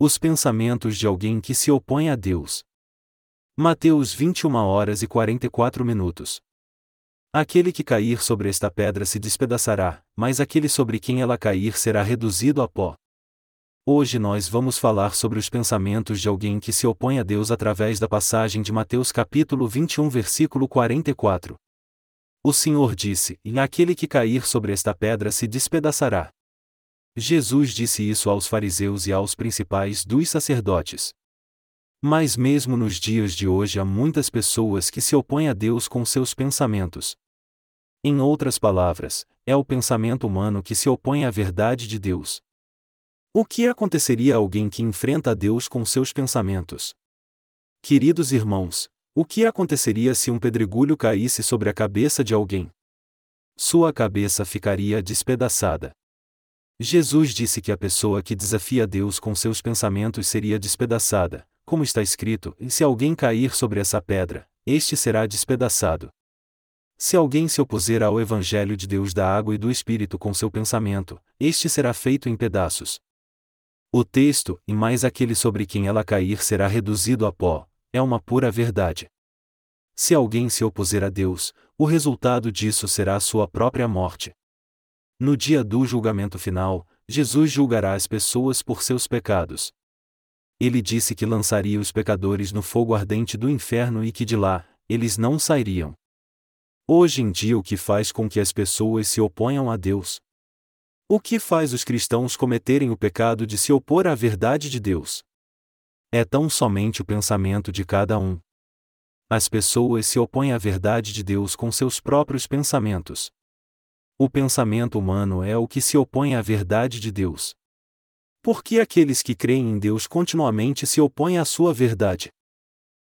Os pensamentos de alguém que se opõe a Deus. Mateus 21 horas e 44 minutos. Aquele que cair sobre esta pedra se despedaçará, mas aquele sobre quem ela cair será reduzido a pó. Hoje nós vamos falar sobre os pensamentos de alguém que se opõe a Deus através da passagem de Mateus capítulo 21 versículo 44. O Senhor disse: E aquele que cair sobre esta pedra se despedaçará. Jesus disse isso aos fariseus e aos principais dos sacerdotes. Mas mesmo nos dias de hoje há muitas pessoas que se opõem a Deus com seus pensamentos. Em outras palavras, é o pensamento humano que se opõe à verdade de Deus. O que aconteceria a alguém que enfrenta a Deus com seus pensamentos? Queridos irmãos, o que aconteceria se um pedregulho caísse sobre a cabeça de alguém? Sua cabeça ficaria despedaçada. Jesus disse que a pessoa que desafia Deus com seus pensamentos seria despedaçada, como está escrito: e se alguém cair sobre essa pedra, este será despedaçado. Se alguém se opuser ao Evangelho de Deus da água e do Espírito com seu pensamento, este será feito em pedaços. O texto, e mais aquele sobre quem ela cair será reduzido a pó, é uma pura verdade. Se alguém se opuser a Deus, o resultado disso será a sua própria morte. No dia do julgamento final, Jesus julgará as pessoas por seus pecados. Ele disse que lançaria os pecadores no fogo ardente do inferno e que de lá, eles não sairiam. Hoje em dia, o que faz com que as pessoas se oponham a Deus? O que faz os cristãos cometerem o pecado de se opor à verdade de Deus? É tão somente o pensamento de cada um. As pessoas se opõem à verdade de Deus com seus próprios pensamentos. O pensamento humano é o que se opõe à verdade de Deus. Por que aqueles que creem em Deus continuamente se opõem à sua verdade?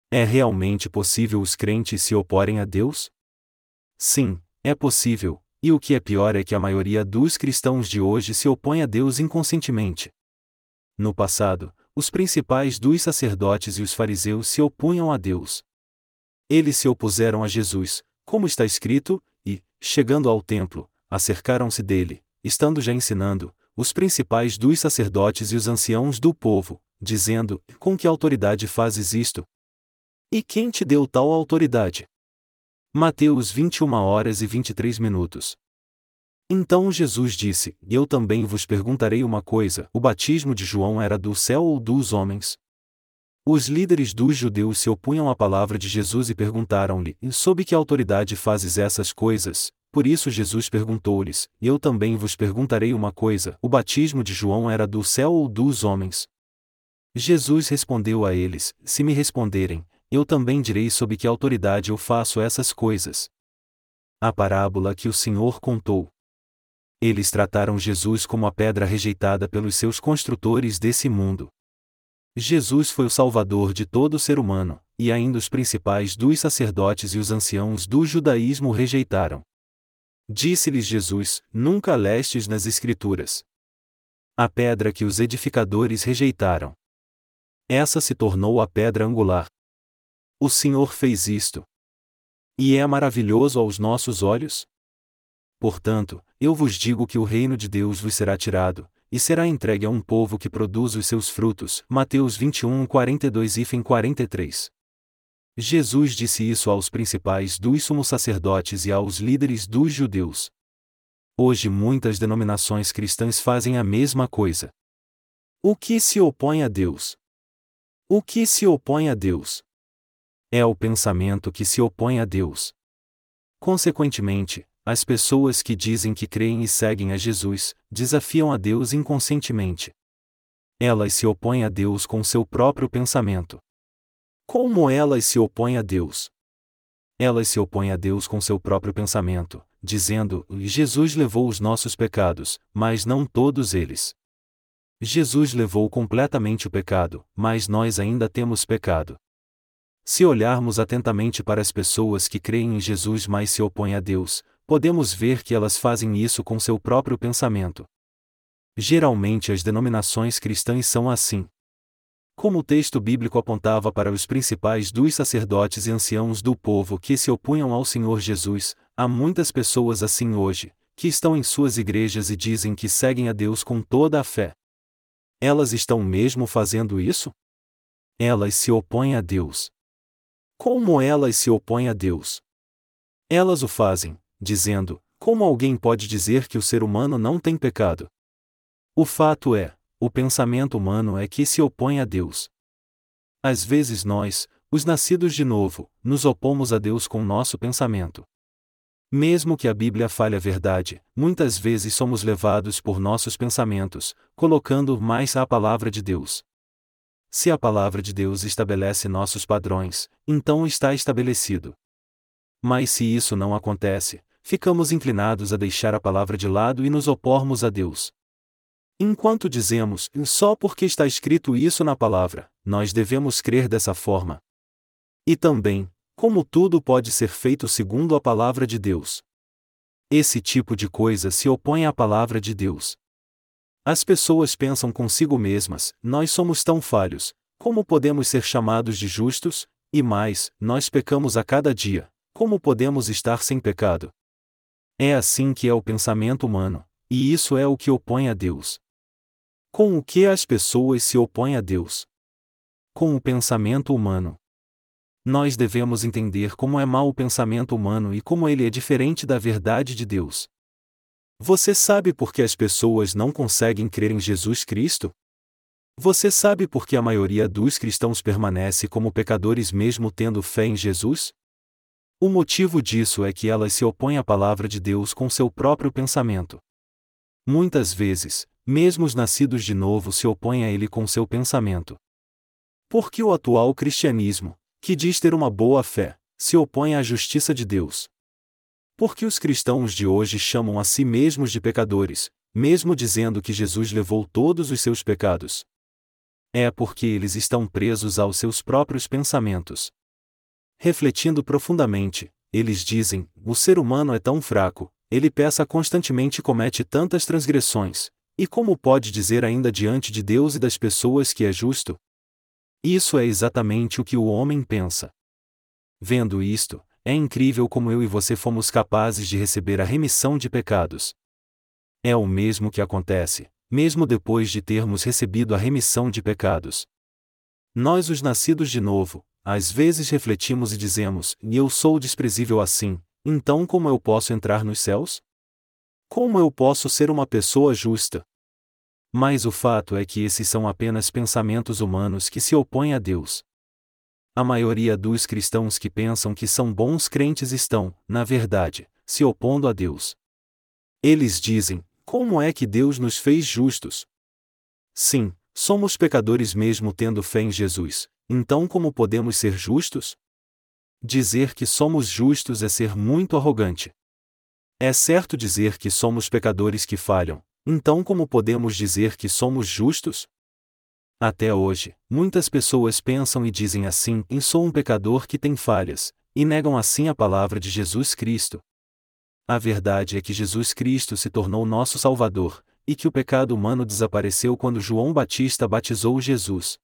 É realmente possível os crentes se oporem a Deus? Sim, é possível, e o que é pior é que a maioria dos cristãos de hoje se opõe a Deus inconscientemente. No passado, os principais dos sacerdotes e os fariseus se opunham a Deus. Eles se opuseram a Jesus, como está escrito, e, chegando ao templo, acercaram-se dele, estando já ensinando, os principais dos sacerdotes e os anciãos do povo, dizendo: Com que autoridade fazes isto? E quem te deu tal autoridade? Mateus 21 horas e 23 minutos. Então Jesus disse: Eu também vos perguntarei uma coisa: o batismo de João era do céu ou dos homens? Os líderes dos judeus se opunham à palavra de Jesus e perguntaram-lhe: Sob que autoridade fazes essas coisas? Por isso Jesus perguntou-lhes: Eu também vos perguntarei uma coisa: o batismo de João era do céu ou dos homens? Jesus respondeu a eles: Se me responderem, eu também direi sob que autoridade eu faço essas coisas. A parábola que o Senhor contou. Eles trataram Jesus como a pedra rejeitada pelos seus construtores desse mundo. Jesus foi o Salvador de todo ser humano, e ainda os principais dos sacerdotes e os anciãos do judaísmo rejeitaram. Disse-lhes Jesus: Nunca lestes nas Escrituras. A pedra que os edificadores rejeitaram. Essa se tornou a pedra angular. O Senhor fez isto. E é maravilhoso aos nossos olhos? Portanto, eu vos digo que o reino de Deus vos será tirado, e será entregue a um povo que produz os seus frutos. Mateus 21, 42 e 43. Jesus disse isso aos principais dos sumos sacerdotes e aos líderes dos judeus. Hoje muitas denominações cristãs fazem a mesma coisa. O que se opõe a Deus? O que se opõe a Deus? É o pensamento que se opõe a Deus. Consequentemente, as pessoas que dizem que creem e seguem a Jesus, desafiam a Deus inconscientemente. Elas se opõem a Deus com seu próprio pensamento. Como elas se opõem a Deus? Elas se opõem a Deus com seu próprio pensamento, dizendo: Jesus levou os nossos pecados, mas não todos eles. Jesus levou completamente o pecado, mas nós ainda temos pecado. Se olharmos atentamente para as pessoas que creem em Jesus mas se opõem a Deus, podemos ver que elas fazem isso com seu próprio pensamento. Geralmente as denominações cristãs são assim. Como o texto bíblico apontava para os principais dos sacerdotes e anciãos do povo que se opunham ao Senhor Jesus, há muitas pessoas assim hoje, que estão em suas igrejas e dizem que seguem a Deus com toda a fé. elas estão mesmo fazendo isso? Elas se opõem a Deus. Como elas se opõem a Deus? Elas o fazem, dizendo: como alguém pode dizer que o ser humano não tem pecado? O fato é, o pensamento humano é que se opõe a Deus. Às vezes nós, os nascidos de novo, nos opomos a Deus com nosso pensamento. Mesmo que a Bíblia fale a verdade, muitas vezes somos levados por nossos pensamentos, colocando mais a palavra de Deus. Se a palavra de Deus estabelece nossos padrões, então está estabelecido. Mas se isso não acontece, ficamos inclinados a deixar a palavra de lado e nos opormos a Deus. Enquanto dizemos, só porque está escrito isso na palavra, nós devemos crer dessa forma. E também, como tudo pode ser feito segundo a palavra de Deus. Esse tipo de coisa se opõe à palavra de Deus. As pessoas pensam consigo mesmas: nós somos tão falhos, como podemos ser chamados de justos? E mais, nós pecamos a cada dia, como podemos estar sem pecado? É assim que é o pensamento humano, e isso é o que opõe a Deus. Com o que as pessoas se opõem a Deus? Com o pensamento humano nós devemos entender como é mau o pensamento humano e como ele é diferente da verdade de Deus. Você sabe por que as pessoas não conseguem crer em Jesus Cristo? Você sabe por que a maioria dos cristãos permanece como pecadores mesmo tendo fé em Jesus? O motivo disso é que elas se opõem à palavra de Deus com seu próprio pensamento. Muitas vezes, mesmo os nascidos de novo se opõem a ele com seu pensamento. Porque o atual cristianismo, que diz ter uma boa fé, se opõe à justiça de Deus. Porque os cristãos de hoje chamam a si mesmos de pecadores, mesmo dizendo que Jesus levou todos os seus pecados. É porque eles estão presos aos seus próprios pensamentos. Refletindo profundamente, eles dizem: o ser humano é tão fraco, ele peça constantemente e comete tantas transgressões, e como pode dizer ainda diante de Deus e das pessoas que é justo? Isso é exatamente o que o homem pensa. Vendo isto, é incrível como eu e você fomos capazes de receber a remissão de pecados. É o mesmo que acontece, mesmo depois de termos recebido a remissão de pecados. Nós, os nascidos de novo, às vezes refletimos e dizemos: E eu sou desprezível assim, então como eu posso entrar nos céus? Como eu posso ser uma pessoa justa? Mas o fato é que esses são apenas pensamentos humanos que se opõem a Deus. A maioria dos cristãos que pensam que são bons crentes estão, na verdade, se opondo a Deus. Eles dizem: como é que Deus nos fez justos? Sim, somos pecadores mesmo tendo fé em Jesus, então como podemos ser justos? Dizer que somos justos é ser muito arrogante. É certo dizer que somos pecadores que falham, então, como podemos dizer que somos justos? Até hoje, muitas pessoas pensam e dizem assim: Eu sou um pecador que tem falhas, e negam assim a palavra de Jesus Cristo. A verdade é que Jesus Cristo se tornou nosso Salvador, e que o pecado humano desapareceu quando João Batista batizou Jesus.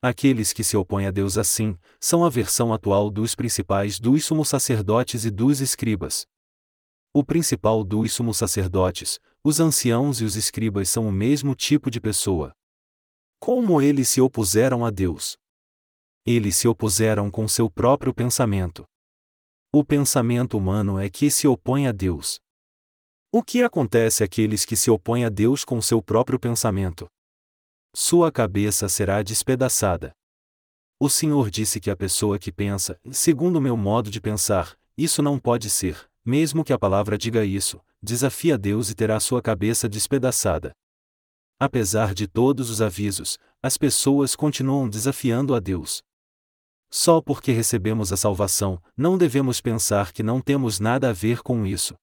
Aqueles que se opõem a Deus assim, são a versão atual dos principais dos sumos sacerdotes e dos escribas. O principal dos sumos sacerdotes, os anciãos e os escribas são o mesmo tipo de pessoa. Como eles se opuseram a Deus? Eles se opuseram com seu próprio pensamento. O pensamento humano é que se opõe a Deus. O que acontece àqueles que se opõem a Deus com seu próprio pensamento? Sua cabeça será despedaçada. O Senhor disse que a pessoa que pensa, segundo o meu modo de pensar, isso não pode ser, mesmo que a palavra diga isso, desafia Deus e terá sua cabeça despedaçada. Apesar de todos os avisos, as pessoas continuam desafiando a Deus. Só porque recebemos a salvação, não devemos pensar que não temos nada a ver com isso.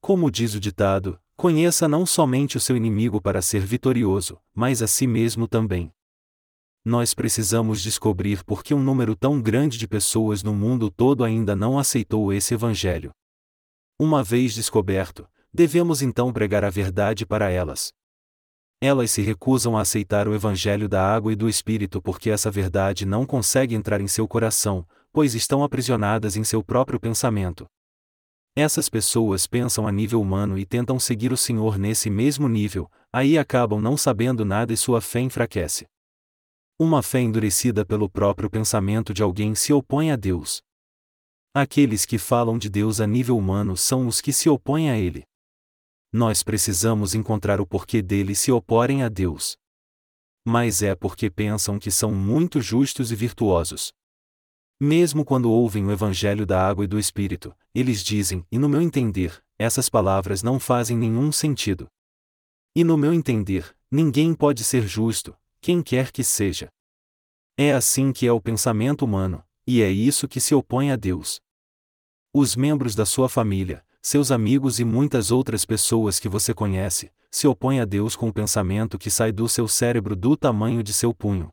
Como diz o ditado, conheça não somente o seu inimigo para ser vitorioso, mas a si mesmo também. Nós precisamos descobrir por que um número tão grande de pessoas no mundo todo ainda não aceitou esse evangelho. Uma vez descoberto, devemos então pregar a verdade para elas. Elas se recusam a aceitar o evangelho da água e do espírito porque essa verdade não consegue entrar em seu coração, pois estão aprisionadas em seu próprio pensamento. Essas pessoas pensam a nível humano e tentam seguir o Senhor nesse mesmo nível, aí acabam não sabendo nada e sua fé enfraquece. Uma fé endurecida pelo próprio pensamento de alguém se opõe a Deus. Aqueles que falam de Deus a nível humano são os que se opõem a Ele. Nós precisamos encontrar o porquê deles se oporem a Deus. Mas é porque pensam que são muito justos e virtuosos. Mesmo quando ouvem o Evangelho da água e do Espírito, eles dizem, e no meu entender, essas palavras não fazem nenhum sentido. E no meu entender, ninguém pode ser justo, quem quer que seja. É assim que é o pensamento humano, e é isso que se opõe a Deus. Os membros da sua família, seus amigos e muitas outras pessoas que você conhece, se opõem a Deus com o pensamento que sai do seu cérebro do tamanho de seu punho.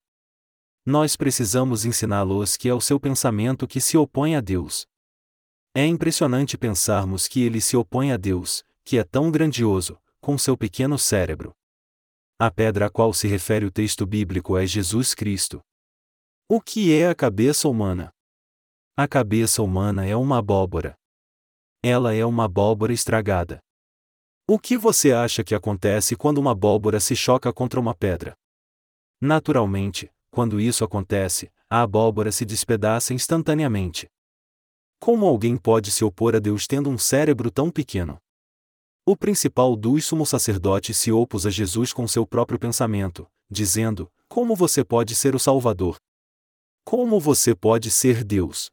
Nós precisamos ensiná-los que é o seu pensamento que se opõe a Deus. É impressionante pensarmos que ele se opõe a Deus, que é tão grandioso, com seu pequeno cérebro. A pedra a qual se refere o texto bíblico é Jesus Cristo. O que é a cabeça humana? A cabeça humana é uma abóbora. Ela é uma abóbora estragada. O que você acha que acontece quando uma abóbora se choca contra uma pedra? Naturalmente, quando isso acontece, a abóbora se despedaça instantaneamente. Como alguém pode se opor a Deus tendo um cérebro tão pequeno? O principal dos sumos sacerdotes se opôs a Jesus com seu próprio pensamento, dizendo: Como você pode ser o Salvador? Como você pode ser Deus?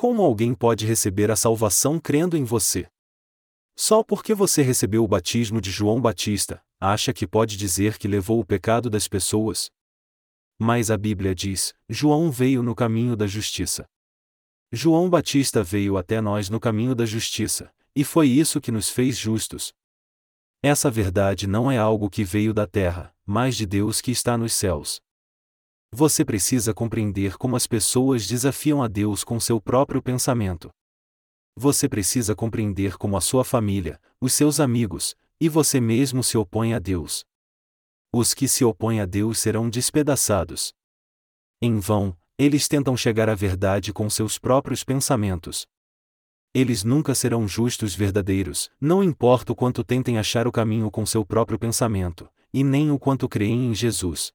Como alguém pode receber a salvação crendo em você? Só porque você recebeu o batismo de João Batista, acha que pode dizer que levou o pecado das pessoas? Mas a Bíblia diz: João veio no caminho da justiça. João Batista veio até nós no caminho da justiça, e foi isso que nos fez justos. Essa verdade não é algo que veio da terra, mas de Deus que está nos céus. Você precisa compreender como as pessoas desafiam a Deus com seu próprio pensamento. Você precisa compreender como a sua família, os seus amigos, e você mesmo se opõem a Deus. Os que se opõem a Deus serão despedaçados. Em vão, eles tentam chegar à verdade com seus próprios pensamentos. Eles nunca serão justos verdadeiros, não importa o quanto tentem achar o caminho com seu próprio pensamento, e nem o quanto creem em Jesus.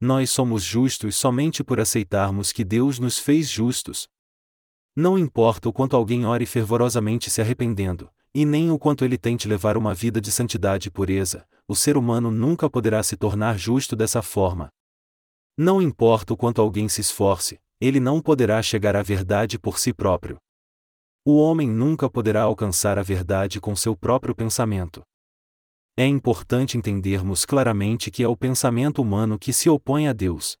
Nós somos justos somente por aceitarmos que Deus nos fez justos. Não importa o quanto alguém ore fervorosamente se arrependendo, e nem o quanto ele tente levar uma vida de santidade e pureza, o ser humano nunca poderá se tornar justo dessa forma. Não importa o quanto alguém se esforce, ele não poderá chegar à verdade por si próprio. O homem nunca poderá alcançar a verdade com seu próprio pensamento. É importante entendermos claramente que é o pensamento humano que se opõe a Deus.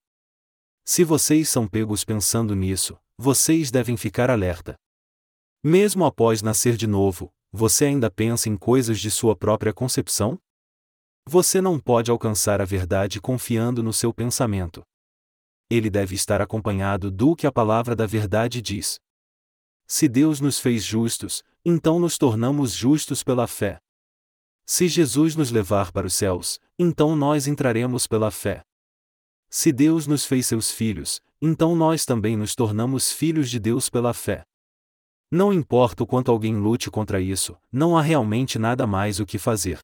Se vocês são pegos pensando nisso, vocês devem ficar alerta. Mesmo após nascer de novo, você ainda pensa em coisas de sua própria concepção? Você não pode alcançar a verdade confiando no seu pensamento. Ele deve estar acompanhado do que a palavra da verdade diz. Se Deus nos fez justos, então nos tornamos justos pela fé. Se Jesus nos levar para os céus, então nós entraremos pela fé. Se Deus nos fez seus filhos, então nós também nos tornamos filhos de Deus pela fé. Não importa o quanto alguém lute contra isso, não há realmente nada mais o que fazer.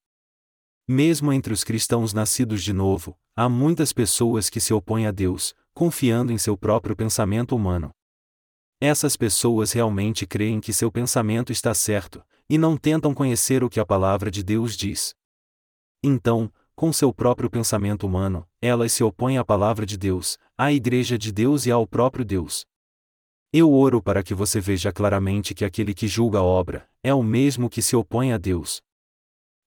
Mesmo entre os cristãos nascidos de novo, há muitas pessoas que se opõem a Deus, confiando em seu próprio pensamento humano. Essas pessoas realmente creem que seu pensamento está certo, e não tentam conhecer o que a palavra de Deus diz. Então, com seu próprio pensamento humano, elas se opõem à palavra de Deus, à Igreja de Deus e ao próprio Deus. Eu oro para que você veja claramente que aquele que julga a obra, é o mesmo que se opõe a Deus.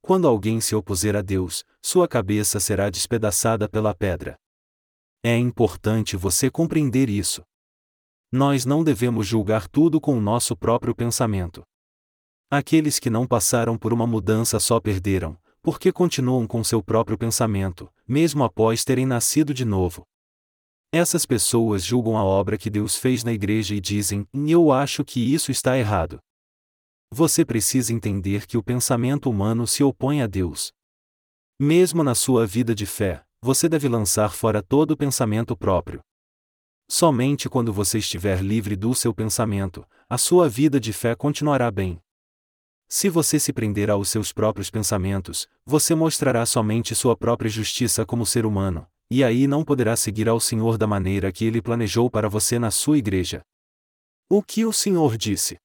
Quando alguém se opuser a Deus, sua cabeça será despedaçada pela pedra. É importante você compreender isso. Nós não devemos julgar tudo com o nosso próprio pensamento. Aqueles que não passaram por uma mudança só perderam, porque continuam com seu próprio pensamento, mesmo após terem nascido de novo. Essas pessoas julgam a obra que Deus fez na igreja e dizem: Eu acho que isso está errado. Você precisa entender que o pensamento humano se opõe a Deus. Mesmo na sua vida de fé, você deve lançar fora todo o pensamento próprio. Somente quando você estiver livre do seu pensamento, a sua vida de fé continuará bem. Se você se prender aos seus próprios pensamentos, você mostrará somente sua própria justiça como ser humano, e aí não poderá seguir ao Senhor da maneira que ele planejou para você na sua igreja. O que o Senhor disse?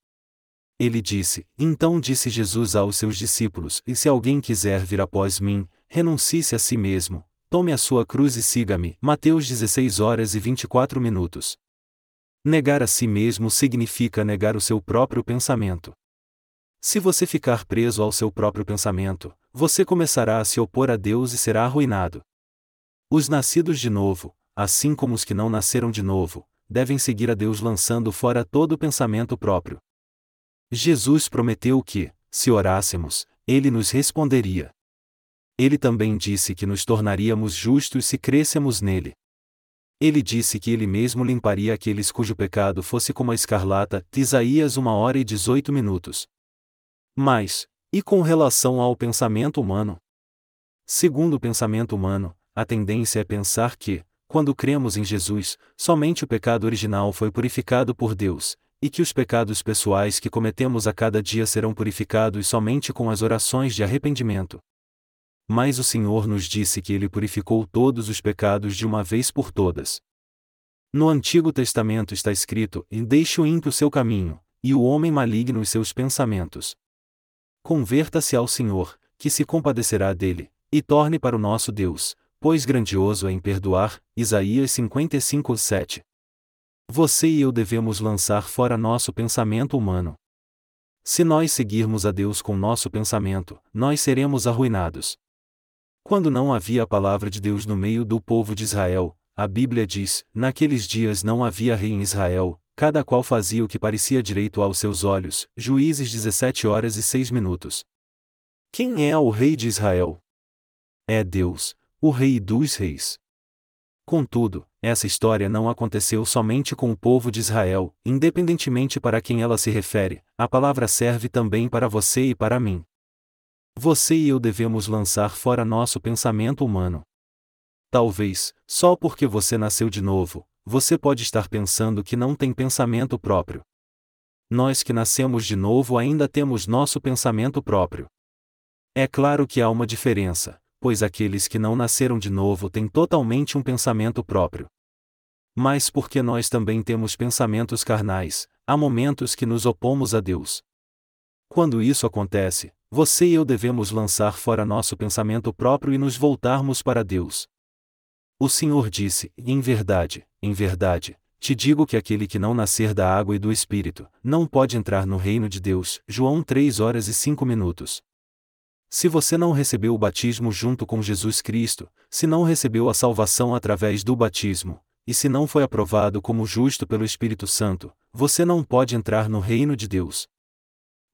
Ele disse: Então disse Jesus aos seus discípulos: E se alguém quiser vir após mim, renuncie-se a si mesmo, tome a sua cruz e siga-me. Mateus 16 horas e 24 minutos. Negar a si mesmo significa negar o seu próprio pensamento. Se você ficar preso ao seu próprio pensamento, você começará a se opor a Deus e será arruinado. Os nascidos de novo, assim como os que não nasceram de novo, devem seguir a Deus lançando fora todo o pensamento próprio. Jesus prometeu que, se orássemos, ele nos responderia. Ele também disse que nos tornaríamos justos se crêssemos nele. Ele disse que ele mesmo limparia aqueles cujo pecado fosse como a escarlata, Isaías 1 hora e 18 minutos. Mas, e com relação ao pensamento humano? Segundo o pensamento humano, a tendência é pensar que, quando cremos em Jesus, somente o pecado original foi purificado por Deus, e que os pecados pessoais que cometemos a cada dia serão purificados somente com as orações de arrependimento. Mas o Senhor nos disse que Ele purificou todos os pecados de uma vez por todas. No Antigo Testamento está escrito: E deixe o ímpio seu caminho, e o homem maligno os seus pensamentos. Converta-se ao Senhor, que se compadecerá dele, e torne para o nosso Deus, pois grandioso é em perdoar. Isaías 55, 7. Você e eu devemos lançar fora nosso pensamento humano. Se nós seguirmos a Deus com nosso pensamento, nós seremos arruinados. Quando não havia a palavra de Deus no meio do povo de Israel, a Bíblia diz: naqueles dias não havia rei em Israel, cada qual fazia o que parecia direito aos seus olhos. Juízes 17 horas e 6 minutos. Quem é o rei de Israel? É Deus, o rei dos reis. Contudo, essa história não aconteceu somente com o povo de Israel, independentemente para quem ela se refere, a palavra serve também para você e para mim. Você e eu devemos lançar fora nosso pensamento humano. Talvez, só porque você nasceu de novo, você pode estar pensando que não tem pensamento próprio. Nós que nascemos de novo ainda temos nosso pensamento próprio. É claro que há uma diferença, pois aqueles que não nasceram de novo têm totalmente um pensamento próprio. Mas porque nós também temos pensamentos carnais, há momentos que nos opomos a Deus. Quando isso acontece, você e eu devemos lançar fora nosso pensamento próprio e nos voltarmos para Deus. O Senhor disse: Em verdade, em verdade, te digo que aquele que não nascer da água e do Espírito, não pode entrar no reino de Deus. João 3 horas e 5 minutos. Se você não recebeu o batismo junto com Jesus Cristo, se não recebeu a salvação através do batismo, e se não foi aprovado como justo pelo Espírito Santo, você não pode entrar no reino de Deus.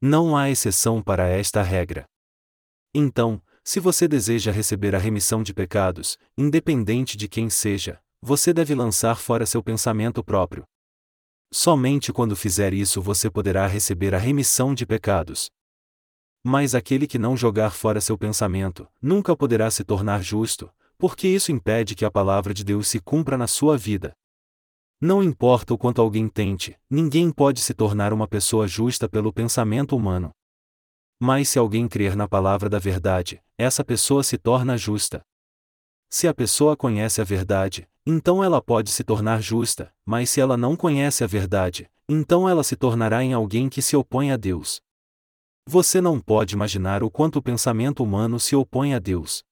Não há exceção para esta regra. Então, se você deseja receber a remissão de pecados, independente de quem seja, você deve lançar fora seu pensamento próprio. Somente quando fizer isso você poderá receber a remissão de pecados. Mas aquele que não jogar fora seu pensamento, nunca poderá se tornar justo, porque isso impede que a palavra de Deus se cumpra na sua vida. Não importa o quanto alguém tente, ninguém pode se tornar uma pessoa justa pelo pensamento humano. Mas se alguém crer na palavra da verdade, essa pessoa se torna justa. Se a pessoa conhece a verdade, então ela pode se tornar justa, mas se ela não conhece a verdade, então ela se tornará em alguém que se opõe a Deus. Você não pode imaginar o quanto o pensamento humano se opõe a Deus.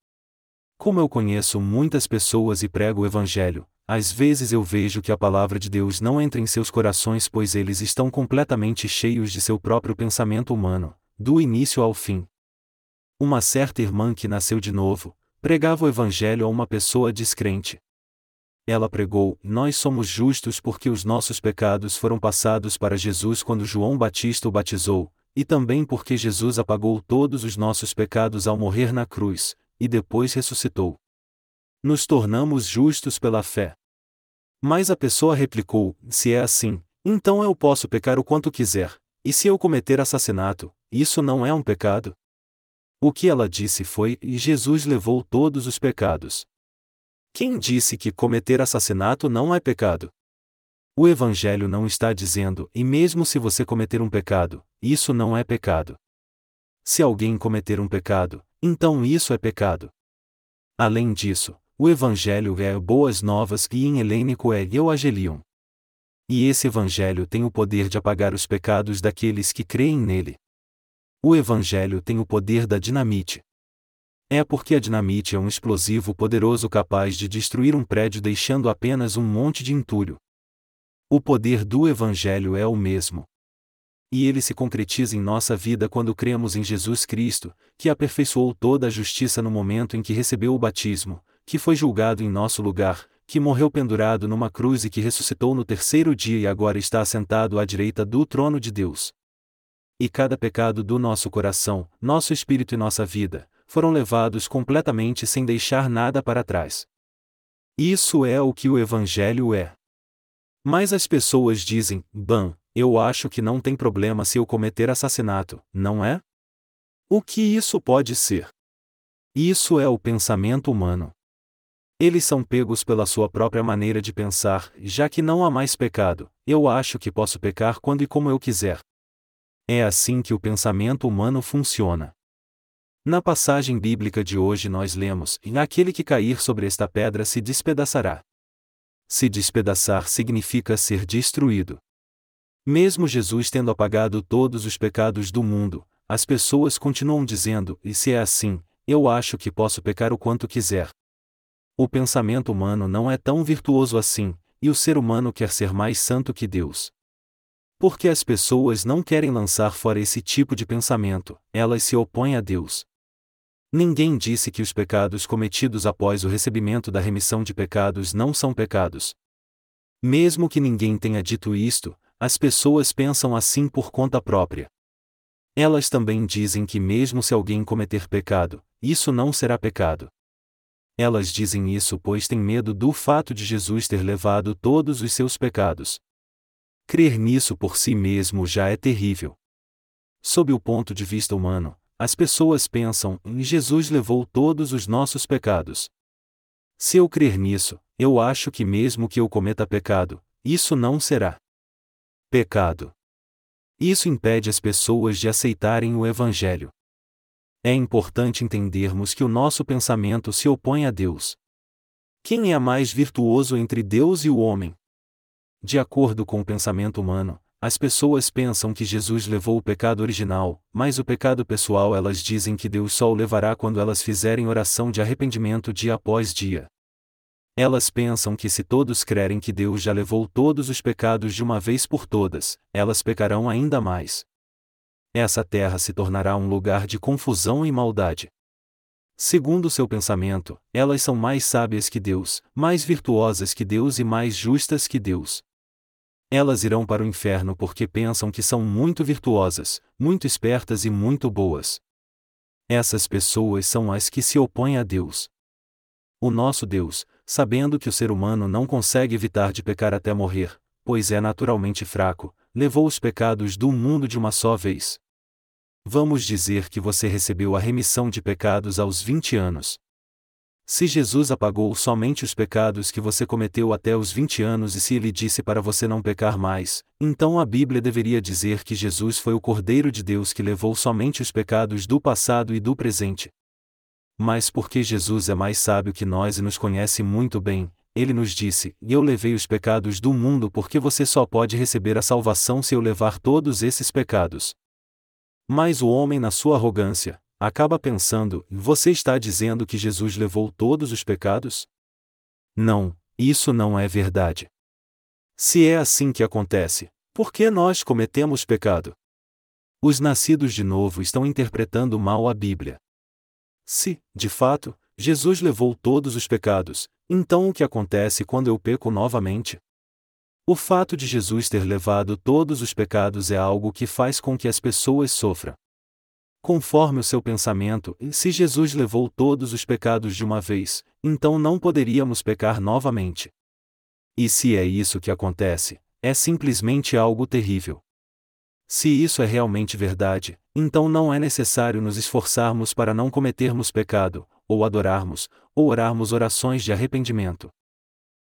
Como eu conheço muitas pessoas e prego o Evangelho, às vezes eu vejo que a palavra de Deus não entra em seus corações pois eles estão completamente cheios de seu próprio pensamento humano, do início ao fim. Uma certa irmã que nasceu de novo, pregava o Evangelho a uma pessoa descrente. Ela pregou: Nós somos justos porque os nossos pecados foram passados para Jesus quando João Batista o batizou, e também porque Jesus apagou todos os nossos pecados ao morrer na cruz, e depois ressuscitou. Nos tornamos justos pela fé. Mas a pessoa replicou: Se é assim, então eu posso pecar o quanto quiser, e se eu cometer assassinato, isso não é um pecado? O que ela disse foi: E Jesus levou todos os pecados. Quem disse que cometer assassinato não é pecado? O Evangelho não está dizendo, e mesmo se você cometer um pecado, isso não é pecado. Se alguém cometer um pecado, então isso é pecado. Além disso, o Evangelho é boas novas e em helênico é Euangelion. E esse Evangelho tem o poder de apagar os pecados daqueles que creem nele. O Evangelho tem o poder da dinamite. É porque a dinamite é um explosivo poderoso capaz de destruir um prédio deixando apenas um monte de entulho. O poder do Evangelho é o mesmo. E ele se concretiza em nossa vida quando cremos em Jesus Cristo, que aperfeiçoou toda a justiça no momento em que recebeu o batismo, que foi julgado em nosso lugar, que morreu pendurado numa cruz e que ressuscitou no terceiro dia e agora está assentado à direita do trono de Deus. E cada pecado do nosso coração, nosso espírito e nossa vida, foram levados completamente sem deixar nada para trás. Isso é o que o Evangelho é. Mas as pessoas dizem, Ban, eu acho que não tem problema se eu cometer assassinato, não é? O que isso pode ser? Isso é o pensamento humano. Eles são pegos pela sua própria maneira de pensar, já que não há mais pecado, eu acho que posso pecar quando e como eu quiser. É assim que o pensamento humano funciona. Na passagem bíblica de hoje nós lemos: E aquele que cair sobre esta pedra se despedaçará. Se despedaçar significa ser destruído. Mesmo Jesus tendo apagado todos os pecados do mundo, as pessoas continuam dizendo: e se é assim, eu acho que posso pecar o quanto quiser. O pensamento humano não é tão virtuoso assim, e o ser humano quer ser mais santo que Deus. Porque as pessoas não querem lançar fora esse tipo de pensamento, elas se opõem a Deus. Ninguém disse que os pecados cometidos após o recebimento da remissão de pecados não são pecados. Mesmo que ninguém tenha dito isto, as pessoas pensam assim por conta própria. Elas também dizem que, mesmo se alguém cometer pecado, isso não será pecado. Elas dizem isso pois têm medo do fato de Jesus ter levado todos os seus pecados. Crer nisso por si mesmo já é terrível. Sob o ponto de vista humano, as pessoas pensam, Jesus levou todos os nossos pecados. Se eu crer nisso, eu acho que mesmo que eu cometa pecado, isso não será pecado. Isso impede as pessoas de aceitarem o Evangelho. É importante entendermos que o nosso pensamento se opõe a Deus. Quem é mais virtuoso entre Deus e o homem? De acordo com o pensamento humano, as pessoas pensam que Jesus levou o pecado original, mas o pecado pessoal elas dizem que Deus só o levará quando elas fizerem oração de arrependimento dia após dia. Elas pensam que se todos crerem que Deus já levou todos os pecados de uma vez por todas, elas pecarão ainda mais. Essa terra se tornará um lugar de confusão e maldade. Segundo seu pensamento, elas são mais sábias que Deus, mais virtuosas que Deus e mais justas que Deus. Elas irão para o inferno porque pensam que são muito virtuosas, muito espertas e muito boas. Essas pessoas são as que se opõem a Deus. O nosso Deus, sabendo que o ser humano não consegue evitar de pecar até morrer, pois é naturalmente fraco, levou os pecados do mundo de uma só vez. Vamos dizer que você recebeu a remissão de pecados aos 20 anos. Se Jesus apagou somente os pecados que você cometeu até os 20 anos e se ele disse para você não pecar mais, então a Bíblia deveria dizer que Jesus foi o Cordeiro de Deus que levou somente os pecados do passado e do presente. Mas porque Jesus é mais sábio que nós e nos conhece muito bem, ele nos disse: eu levei os pecados do mundo porque você só pode receber a salvação se eu levar todos esses pecados. Mas o homem, na sua arrogância, acaba pensando: você está dizendo que Jesus levou todos os pecados? Não, isso não é verdade. Se é assim que acontece, por que nós cometemos pecado? Os nascidos de novo estão interpretando mal a Bíblia. Se, de fato, Jesus levou todos os pecados, então o que acontece quando eu peco novamente? O fato de Jesus ter levado todos os pecados é algo que faz com que as pessoas sofram conforme o seu pensamento, se Jesus levou todos os pecados de uma vez, então não poderíamos pecar novamente. E se é isso que acontece, é simplesmente algo terrível. Se isso é realmente verdade, então não é necessário nos esforçarmos para não cometermos pecado, ou adorarmos, ou orarmos orações de arrependimento.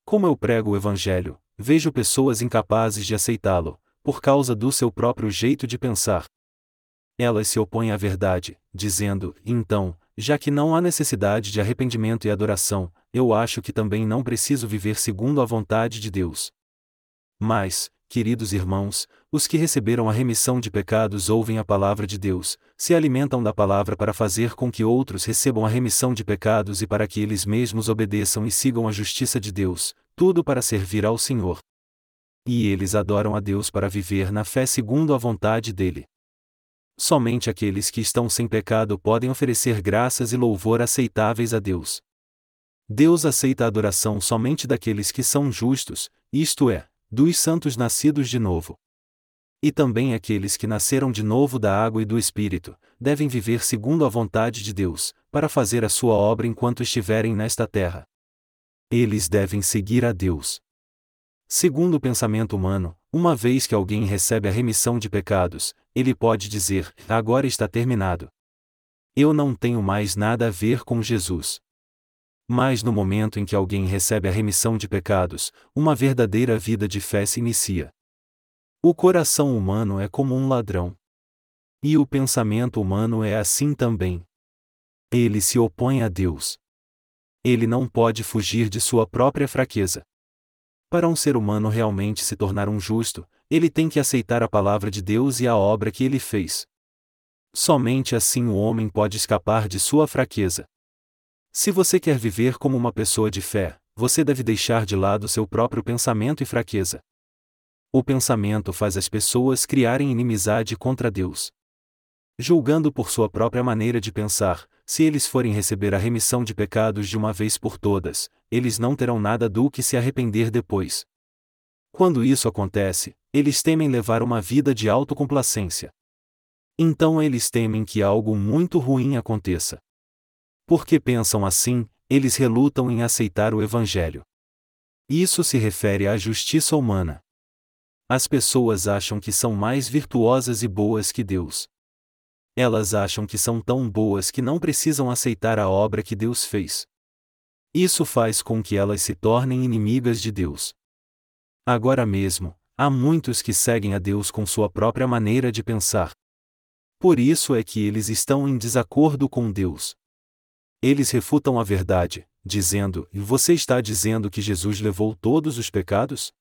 Como eu prego o Evangelho, vejo pessoas incapazes de aceitá-lo, por causa do seu próprio jeito de pensar. Elas se opõem à verdade, dizendo: então, já que não há necessidade de arrependimento e adoração, eu acho que também não preciso viver segundo a vontade de Deus. Mas, queridos irmãos, os que receberam a remissão de pecados ouvem a palavra de Deus, se alimentam da palavra para fazer com que outros recebam a remissão de pecados e para que eles mesmos obedeçam e sigam a justiça de Deus, tudo para servir ao Senhor. E eles adoram a Deus para viver na fé segundo a vontade dele. Somente aqueles que estão sem pecado podem oferecer graças e louvor aceitáveis a Deus. Deus aceita a adoração somente daqueles que são justos, isto é, dos santos nascidos de novo. E também aqueles que nasceram de novo da água e do Espírito, devem viver segundo a vontade de Deus, para fazer a sua obra enquanto estiverem nesta terra. Eles devem seguir a Deus. Segundo o pensamento humano, uma vez que alguém recebe a remissão de pecados, ele pode dizer: agora está terminado. Eu não tenho mais nada a ver com Jesus. Mas no momento em que alguém recebe a remissão de pecados, uma verdadeira vida de fé se inicia. O coração humano é como um ladrão. E o pensamento humano é assim também. Ele se opõe a Deus. Ele não pode fugir de sua própria fraqueza. Para um ser humano realmente se tornar um justo, ele tem que aceitar a palavra de Deus e a obra que ele fez. Somente assim o homem pode escapar de sua fraqueza. Se você quer viver como uma pessoa de fé, você deve deixar de lado seu próprio pensamento e fraqueza. O pensamento faz as pessoas criarem inimizade contra Deus. Julgando por sua própria maneira de pensar, se eles forem receber a remissão de pecados de uma vez por todas, eles não terão nada do que se arrepender depois. Quando isso acontece, eles temem levar uma vida de autocomplacência. Então eles temem que algo muito ruim aconteça. Porque pensam assim, eles relutam em aceitar o Evangelho. Isso se refere à justiça humana. As pessoas acham que são mais virtuosas e boas que Deus. Elas acham que são tão boas que não precisam aceitar a obra que Deus fez. Isso faz com que elas se tornem inimigas de Deus. Agora mesmo, há muitos que seguem a Deus com sua própria maneira de pensar. Por isso é que eles estão em desacordo com Deus. Eles refutam a verdade, dizendo: você está dizendo que Jesus levou todos os pecados?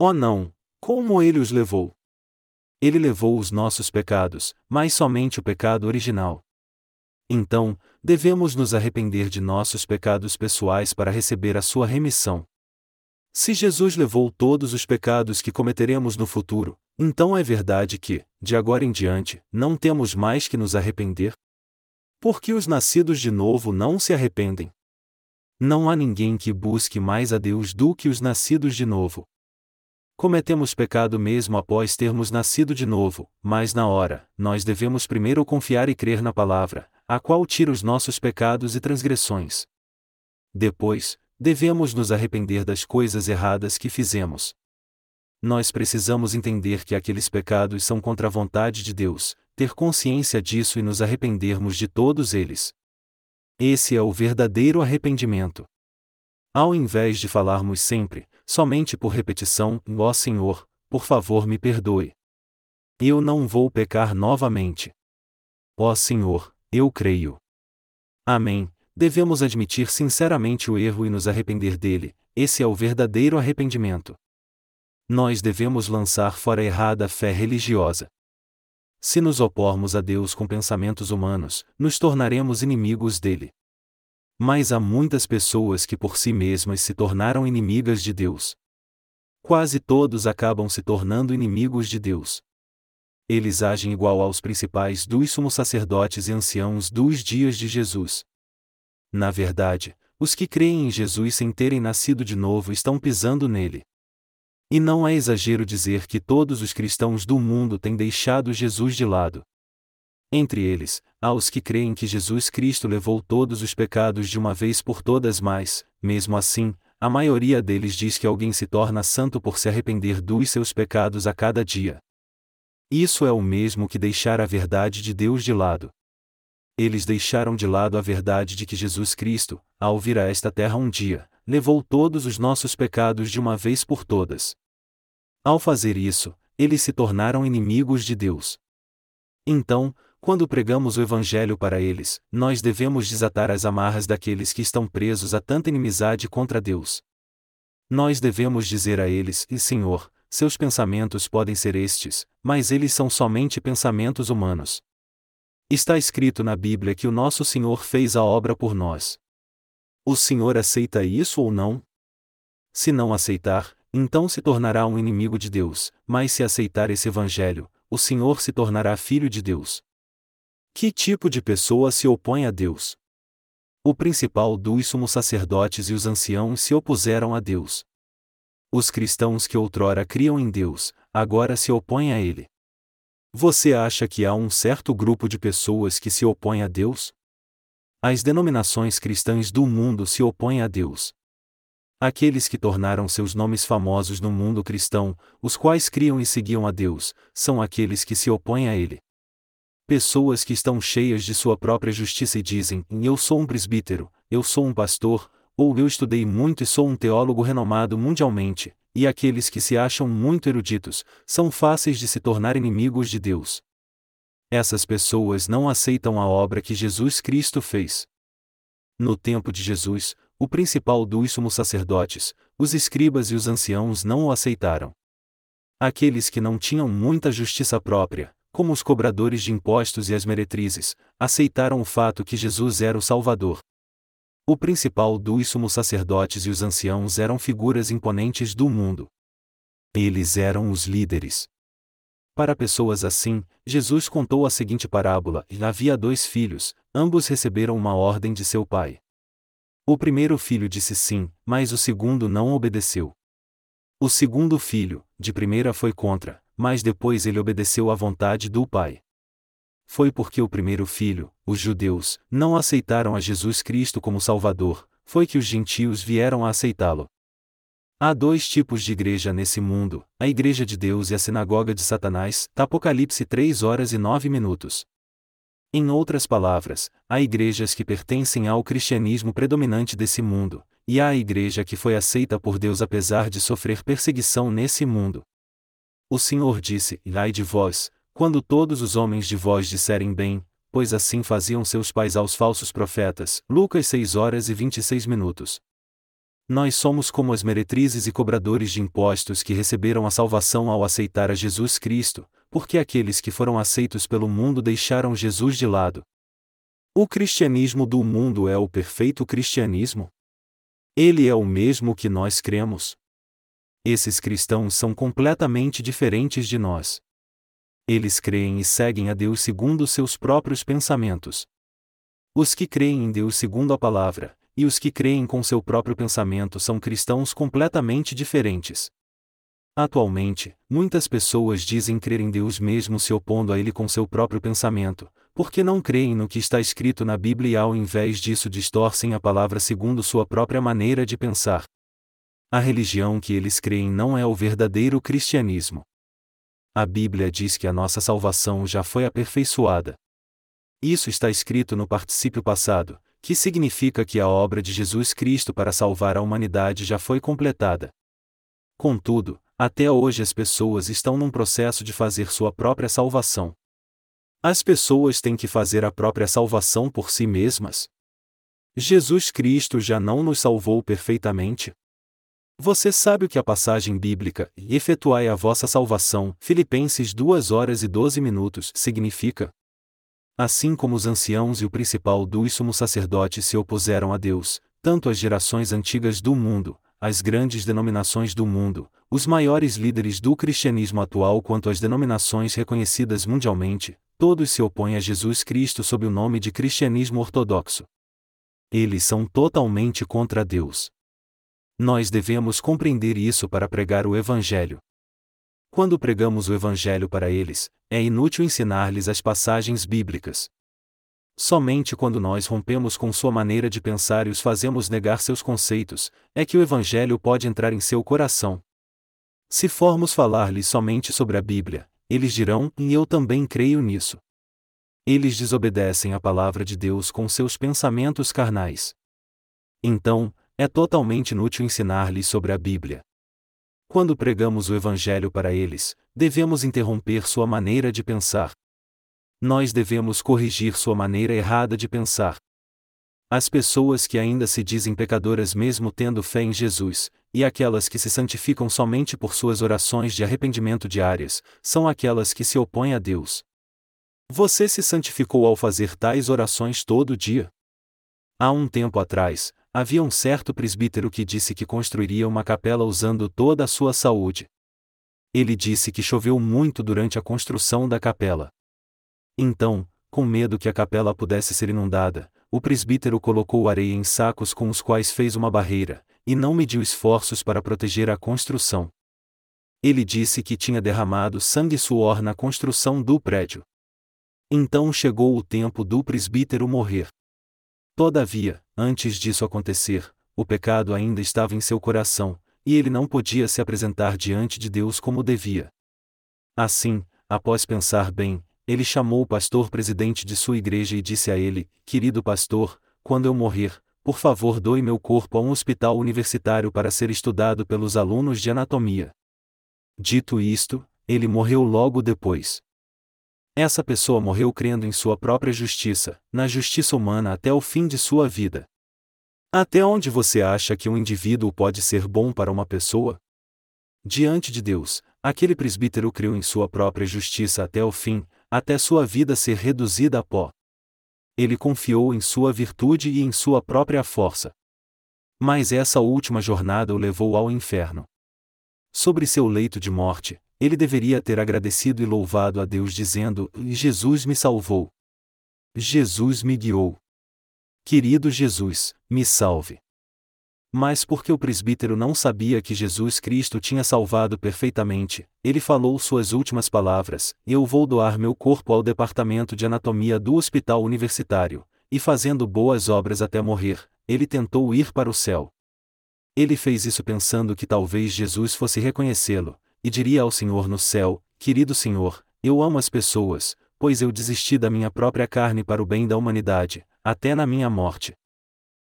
Oh não! Como ele os levou? Ele levou os nossos pecados, mas somente o pecado original. Então, devemos nos arrepender de nossos pecados pessoais para receber a sua remissão. Se Jesus levou todos os pecados que cometeremos no futuro, então é verdade que, de agora em diante, não temos mais que nos arrepender? Porque os nascidos de novo não se arrependem. Não há ninguém que busque mais a Deus do que os nascidos de novo. Cometemos pecado mesmo após termos nascido de novo, mas na hora, nós devemos primeiro confiar e crer na palavra, a qual tira os nossos pecados e transgressões. Depois, devemos nos arrepender das coisas erradas que fizemos. Nós precisamos entender que aqueles pecados são contra a vontade de Deus, ter consciência disso e nos arrependermos de todos eles. Esse é o verdadeiro arrependimento. Ao invés de falarmos sempre, somente por repetição, ó Senhor, por favor me perdoe. Eu não vou pecar novamente. Ó Senhor, eu creio. Amém. Devemos admitir sinceramente o erro e nos arrepender dele, esse é o verdadeiro arrependimento. Nós devemos lançar fora a errada fé religiosa. Se nos opormos a Deus com pensamentos humanos, nos tornaremos inimigos dele. Mas há muitas pessoas que por si mesmas se tornaram inimigas de Deus. Quase todos acabam se tornando inimigos de Deus. Eles agem igual aos principais dos sumos sacerdotes e anciãos dos dias de Jesus. Na verdade, os que creem em Jesus sem terem nascido de novo estão pisando nele. E não é exagero dizer que todos os cristãos do mundo têm deixado Jesus de lado. Entre eles, há os que creem que Jesus Cristo levou todos os pecados de uma vez por todas, mas, mesmo assim, a maioria deles diz que alguém se torna santo por se arrepender dos seus pecados a cada dia. Isso é o mesmo que deixar a verdade de Deus de lado. Eles deixaram de lado a verdade de que Jesus Cristo, ao vir a esta terra um dia, levou todos os nossos pecados de uma vez por todas. Ao fazer isso, eles se tornaram inimigos de Deus. Então, quando pregamos o Evangelho para eles, nós devemos desatar as amarras daqueles que estão presos a tanta inimizade contra Deus. Nós devemos dizer a eles: E Senhor, seus pensamentos podem ser estes, mas eles são somente pensamentos humanos. Está escrito na Bíblia que o nosso Senhor fez a obra por nós. O Senhor aceita isso ou não? Se não aceitar, então se tornará um inimigo de Deus, mas se aceitar esse Evangelho, o Senhor se tornará filho de Deus. Que tipo de pessoa se opõe a Deus? O principal dos sumos sacerdotes e os anciãos se opuseram a Deus. Os cristãos que outrora criam em Deus, agora se opõem a Ele. Você acha que há um certo grupo de pessoas que se opõem a Deus? As denominações cristãs do mundo se opõem a Deus. Aqueles que tornaram seus nomes famosos no mundo cristão, os quais criam e seguiam a Deus, são aqueles que se opõem a Ele. Pessoas que estão cheias de sua própria justiça e dizem: Eu sou um presbítero, eu sou um pastor, ou eu estudei muito e sou um teólogo renomado mundialmente, e aqueles que se acham muito eruditos, são fáceis de se tornar inimigos de Deus. Essas pessoas não aceitam a obra que Jesus Cristo fez. No tempo de Jesus, o principal dos sumos sacerdotes, os escribas e os anciãos não o aceitaram. Aqueles que não tinham muita justiça própria, como os cobradores de impostos e as meretrizes, aceitaram o fato que Jesus era o Salvador. O principal dos sumos sacerdotes e os anciãos eram figuras imponentes do mundo. Eles eram os líderes. Para pessoas assim, Jesus contou a seguinte parábola: havia dois filhos, ambos receberam uma ordem de seu pai. O primeiro filho disse sim, mas o segundo não obedeceu. O segundo filho, de primeira foi contra, mas depois ele obedeceu à vontade do Pai. Foi porque o primeiro filho, os judeus, não aceitaram a Jesus Cristo como Salvador, foi que os gentios vieram a aceitá-lo. Há dois tipos de igreja nesse mundo: a Igreja de Deus e a Sinagoga de Satanás. Apocalipse 3 horas e 9 minutos. Em outras palavras, há igrejas que pertencem ao cristianismo predominante desse mundo, e há a igreja que foi aceita por Deus apesar de sofrer perseguição nesse mundo. O Senhor disse: Ai de vós, quando todos os homens de vós disserem bem, pois assim faziam seus pais aos falsos profetas. Lucas 6 horas e 26 minutos. Nós somos como as meretrizes e cobradores de impostos que receberam a salvação ao aceitar a Jesus Cristo, porque aqueles que foram aceitos pelo mundo deixaram Jesus de lado. O cristianismo do mundo é o perfeito cristianismo? Ele é o mesmo que nós cremos? Esses cristãos são completamente diferentes de nós. Eles creem e seguem a Deus segundo seus próprios pensamentos. Os que creem em Deus segundo a palavra, e os que creem com seu próprio pensamento são cristãos completamente diferentes. Atualmente, muitas pessoas dizem crer em Deus mesmo se opondo a Ele com seu próprio pensamento, porque não creem no que está escrito na Bíblia e ao invés disso distorcem a palavra segundo sua própria maneira de pensar. A religião que eles creem não é o verdadeiro cristianismo. A Bíblia diz que a nossa salvação já foi aperfeiçoada. Isso está escrito no particípio passado, que significa que a obra de Jesus Cristo para salvar a humanidade já foi completada. Contudo, até hoje as pessoas estão num processo de fazer sua própria salvação. As pessoas têm que fazer a própria salvação por si mesmas. Jesus Cristo já não nos salvou perfeitamente? Você sabe o que a passagem bíblica, efetuai a vossa salvação, Filipenses 2 horas e 12 minutos, significa? Assim como os anciãos e o principal dos sumos sacerdotes se opuseram a Deus, tanto as gerações antigas do mundo, as grandes denominações do mundo, os maiores líderes do cristianismo atual quanto as denominações reconhecidas mundialmente, todos se opõem a Jesus Cristo sob o nome de cristianismo ortodoxo. Eles são totalmente contra Deus. Nós devemos compreender isso para pregar o Evangelho. Quando pregamos o Evangelho para eles, é inútil ensinar-lhes as passagens bíblicas. Somente quando nós rompemos com sua maneira de pensar e os fazemos negar seus conceitos, é que o Evangelho pode entrar em seu coração. Se formos falar-lhes somente sobre a Bíblia, eles dirão, e eu também creio nisso. Eles desobedecem a palavra de Deus com seus pensamentos carnais. Então, é totalmente inútil ensinar-lhes sobre a Bíblia. Quando pregamos o Evangelho para eles, devemos interromper sua maneira de pensar. Nós devemos corrigir sua maneira errada de pensar. As pessoas que ainda se dizem pecadoras mesmo tendo fé em Jesus, e aquelas que se santificam somente por suas orações de arrependimento diárias, são aquelas que se opõem a Deus. Você se santificou ao fazer tais orações todo dia? Há um tempo atrás, havia um certo presbítero que disse que construiria uma capela usando toda a sua saúde. Ele disse que choveu muito durante a construção da capela. Então, com medo que a capela pudesse ser inundada, o presbítero colocou areia em sacos com os quais fez uma barreira, e não mediu esforços para proteger a construção. Ele disse que tinha derramado sangue e suor na construção do prédio. Então chegou o tempo do presbítero morrer. Todavia, antes disso acontecer, o pecado ainda estava em seu coração, e ele não podia se apresentar diante de Deus como devia. Assim, após pensar bem, ele chamou o pastor presidente de sua igreja e disse a ele: Querido pastor, quando eu morrer, por favor doe meu corpo a um hospital universitário para ser estudado pelos alunos de anatomia. Dito isto, ele morreu logo depois. Essa pessoa morreu crendo em sua própria justiça, na justiça humana até o fim de sua vida. Até onde você acha que um indivíduo pode ser bom para uma pessoa? Diante de Deus, aquele presbítero creu em sua própria justiça até o fim, até sua vida ser reduzida a pó. Ele confiou em sua virtude e em sua própria força. Mas essa última jornada o levou ao inferno. Sobre seu leito de morte, ele deveria ter agradecido e louvado a Deus dizendo: Jesus me salvou. Jesus me guiou. Querido Jesus, me salve. Mas porque o presbítero não sabia que Jesus Cristo tinha salvado perfeitamente, ele falou suas últimas palavras: Eu vou doar meu corpo ao departamento de anatomia do hospital universitário, e fazendo boas obras até morrer, ele tentou ir para o céu. Ele fez isso pensando que talvez Jesus fosse reconhecê-lo, e diria ao Senhor no céu: Querido Senhor, eu amo as pessoas, pois eu desisti da minha própria carne para o bem da humanidade, até na minha morte.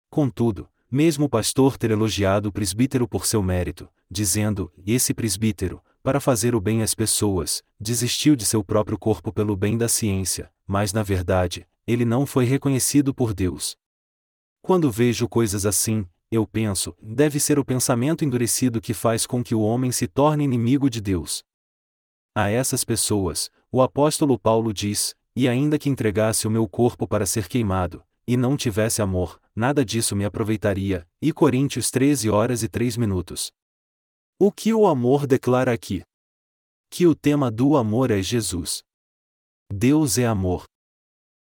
Contudo, mesmo o pastor ter elogiado o presbítero por seu mérito, dizendo: Esse presbítero, para fazer o bem às pessoas, desistiu de seu próprio corpo pelo bem da ciência, mas na verdade, ele não foi reconhecido por Deus. Quando vejo coisas assim, eu penso, deve ser o pensamento endurecido que faz com que o homem se torne inimigo de Deus. A essas pessoas, o apóstolo Paulo diz: E ainda que entregasse o meu corpo para ser queimado, e não tivesse amor, nada disso me aproveitaria. E Coríntios 13 horas e 3 minutos. O que o amor declara aqui? Que o tema do amor é Jesus. Deus é amor.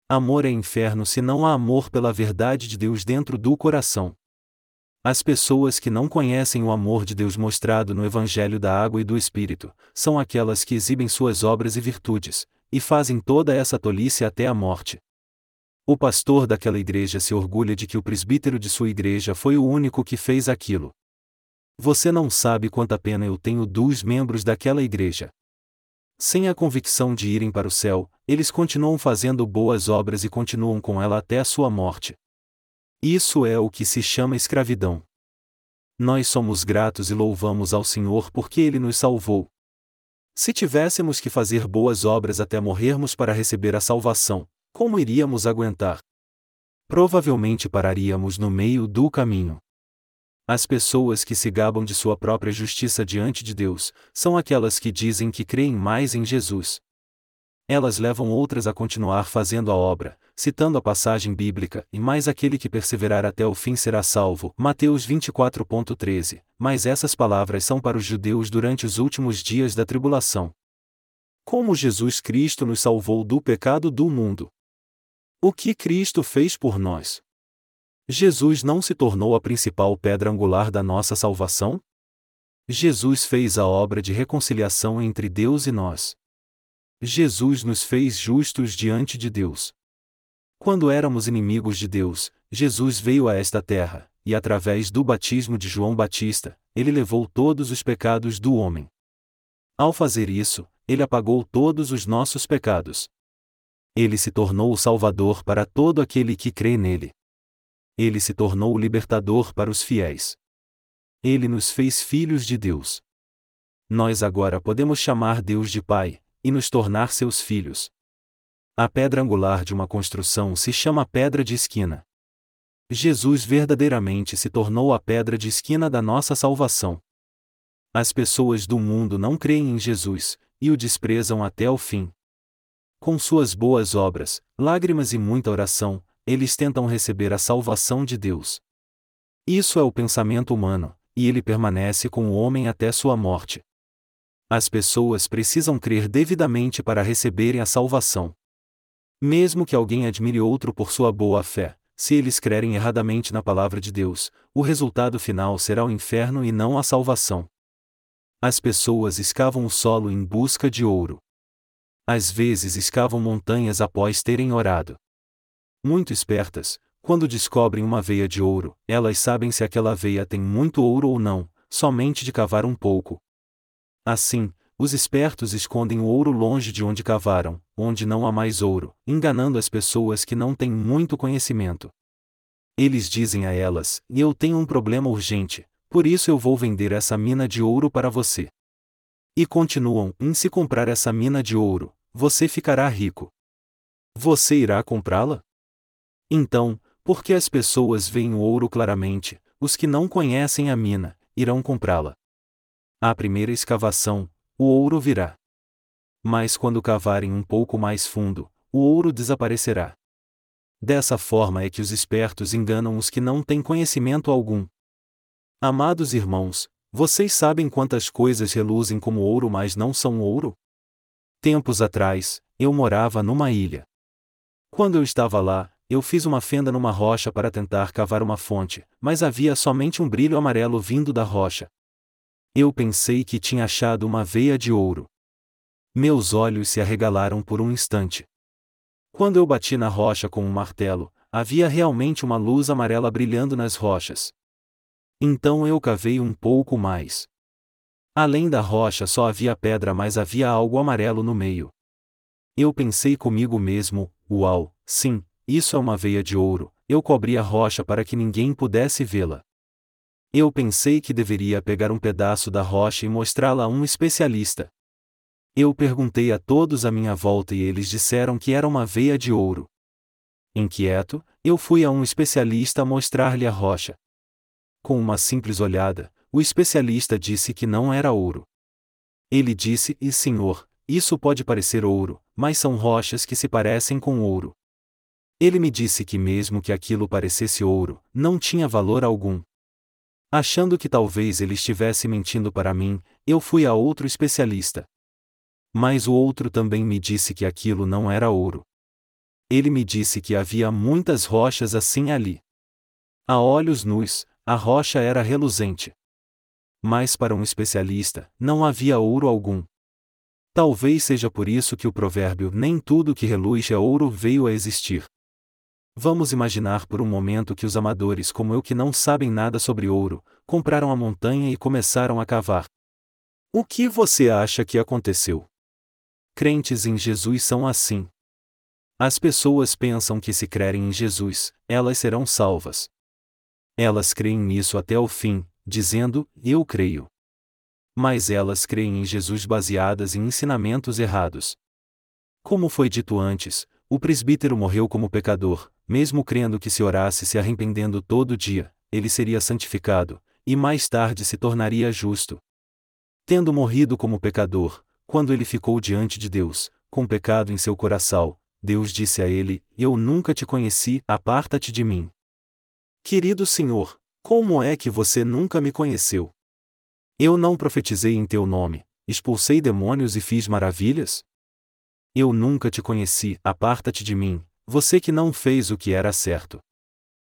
Amor é inferno se não há amor pela verdade de Deus dentro do coração. As pessoas que não conhecem o amor de Deus mostrado no Evangelho da Água e do Espírito, são aquelas que exibem suas obras e virtudes, e fazem toda essa tolice até a morte. O pastor daquela igreja se orgulha de que o presbítero de sua igreja foi o único que fez aquilo. Você não sabe quanta pena eu tenho dos membros daquela igreja. Sem a convicção de irem para o céu, eles continuam fazendo boas obras e continuam com ela até a sua morte. Isso é o que se chama escravidão. Nós somos gratos e louvamos ao Senhor porque Ele nos salvou. Se tivéssemos que fazer boas obras até morrermos para receber a salvação, como iríamos aguentar? Provavelmente pararíamos no meio do caminho. As pessoas que se gabam de sua própria justiça diante de Deus, são aquelas que dizem que creem mais em Jesus, elas levam outras a continuar fazendo a obra, citando a passagem bíblica, e mais aquele que perseverar até o fim será salvo. Mateus 24.13. Mas essas palavras são para os judeus durante os últimos dias da tribulação. Como Jesus Cristo nos salvou do pecado do mundo. O que Cristo fez por nós? Jesus não se tornou a principal pedra angular da nossa salvação? Jesus fez a obra de reconciliação entre Deus e nós. Jesus nos fez justos diante de Deus. Quando éramos inimigos de Deus, Jesus veio a esta terra, e através do batismo de João Batista, ele levou todos os pecados do homem. Ao fazer isso, ele apagou todos os nossos pecados. Ele se tornou o Salvador para todo aquele que crê nele. Ele se tornou o libertador para os fiéis. Ele nos fez filhos de Deus. Nós agora podemos chamar Deus de Pai, e nos tornar seus filhos. A pedra angular de uma construção se chama pedra de esquina. Jesus verdadeiramente se tornou a pedra de esquina da nossa salvação. As pessoas do mundo não creem em Jesus, e o desprezam até o fim. Com suas boas obras, lágrimas e muita oração, eles tentam receber a salvação de Deus. Isso é o pensamento humano, e ele permanece com o homem até sua morte. As pessoas precisam crer devidamente para receberem a salvação. Mesmo que alguém admire outro por sua boa fé, se eles crerem erradamente na palavra de Deus, o resultado final será o inferno e não a salvação. As pessoas escavam o solo em busca de ouro. Às vezes escavam montanhas após terem orado. Muito espertas, quando descobrem uma veia de ouro, elas sabem se aquela veia tem muito ouro ou não, somente de cavar um pouco. Assim, os espertos escondem o ouro longe de onde cavaram, onde não há mais ouro, enganando as pessoas que não têm muito conhecimento. Eles dizem a elas: Eu tenho um problema urgente, por isso eu vou vender essa mina de ouro para você. E continuam: Em se comprar essa mina de ouro, você ficará rico. Você irá comprá-la? Então, porque as pessoas veem o ouro claramente, os que não conhecem a mina, irão comprá-la. À primeira escavação, o ouro virá. Mas quando cavarem um pouco mais fundo, o ouro desaparecerá. Dessa forma é que os espertos enganam os que não têm conhecimento algum. Amados irmãos, vocês sabem quantas coisas reluzem como ouro, mas não são ouro? Tempos atrás, eu morava numa ilha. Quando eu estava lá, eu fiz uma fenda numa rocha para tentar cavar uma fonte, mas havia somente um brilho amarelo vindo da rocha, eu pensei que tinha achado uma veia de ouro. Meus olhos se arregalaram por um instante. Quando eu bati na rocha com um martelo, havia realmente uma luz amarela brilhando nas rochas. Então eu cavei um pouco mais. Além da rocha só havia pedra, mas havia algo amarelo no meio. Eu pensei comigo mesmo: uau, sim, isso é uma veia de ouro. Eu cobri a rocha para que ninguém pudesse vê-la. Eu pensei que deveria pegar um pedaço da rocha e mostrá-la a um especialista. Eu perguntei a todos à minha volta e eles disseram que era uma veia de ouro. Inquieto, eu fui a um especialista mostrar-lhe a rocha. Com uma simples olhada, o especialista disse que não era ouro. Ele disse: E senhor, isso pode parecer ouro, mas são rochas que se parecem com ouro. Ele me disse que, mesmo que aquilo parecesse ouro, não tinha valor algum. Achando que talvez ele estivesse mentindo para mim, eu fui a outro especialista. Mas o outro também me disse que aquilo não era ouro. Ele me disse que havia muitas rochas assim ali. A olhos nus, a rocha era reluzente. Mas para um especialista, não havia ouro algum. Talvez seja por isso que o provérbio nem tudo que reluz é ouro veio a existir. Vamos imaginar por um momento que os amadores como eu que não sabem nada sobre ouro, compraram a montanha e começaram a cavar. O que você acha que aconteceu? Crentes em Jesus são assim. As pessoas pensam que se crerem em Jesus, elas serão salvas. Elas creem nisso até o fim, dizendo: Eu creio. Mas elas creem em Jesus baseadas em ensinamentos errados. Como foi dito antes, o presbítero morreu como pecador, mesmo crendo que se orasse se arrependendo todo dia, ele seria santificado, e mais tarde se tornaria justo. Tendo morrido como pecador, quando ele ficou diante de Deus, com pecado em seu coração, Deus disse a ele: Eu nunca te conheci, aparta-te de mim. Querido Senhor, como é que você nunca me conheceu? Eu não profetizei em teu nome, expulsei demônios e fiz maravilhas? Eu nunca te conheci, aparta-te de mim, você que não fez o que era certo.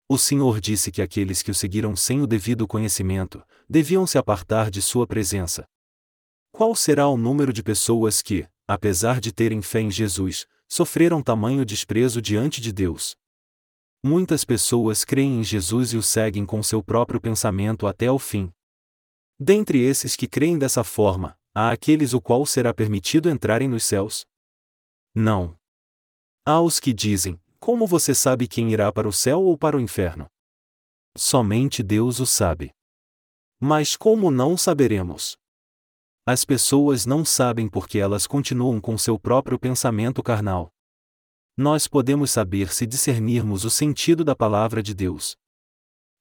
O Senhor disse que aqueles que o seguiram sem o devido conhecimento, deviam se apartar de sua presença. Qual será o número de pessoas que, apesar de terem fé em Jesus, sofreram tamanho desprezo diante de Deus? Muitas pessoas creem em Jesus e o seguem com seu próprio pensamento até o fim. Dentre esses que creem dessa forma, há aqueles o qual será permitido entrarem nos céus? Não. Há os que dizem: Como você sabe quem irá para o céu ou para o inferno? Somente Deus o sabe. Mas como não saberemos? As pessoas não sabem porque elas continuam com seu próprio pensamento carnal. Nós podemos saber se discernirmos o sentido da palavra de Deus.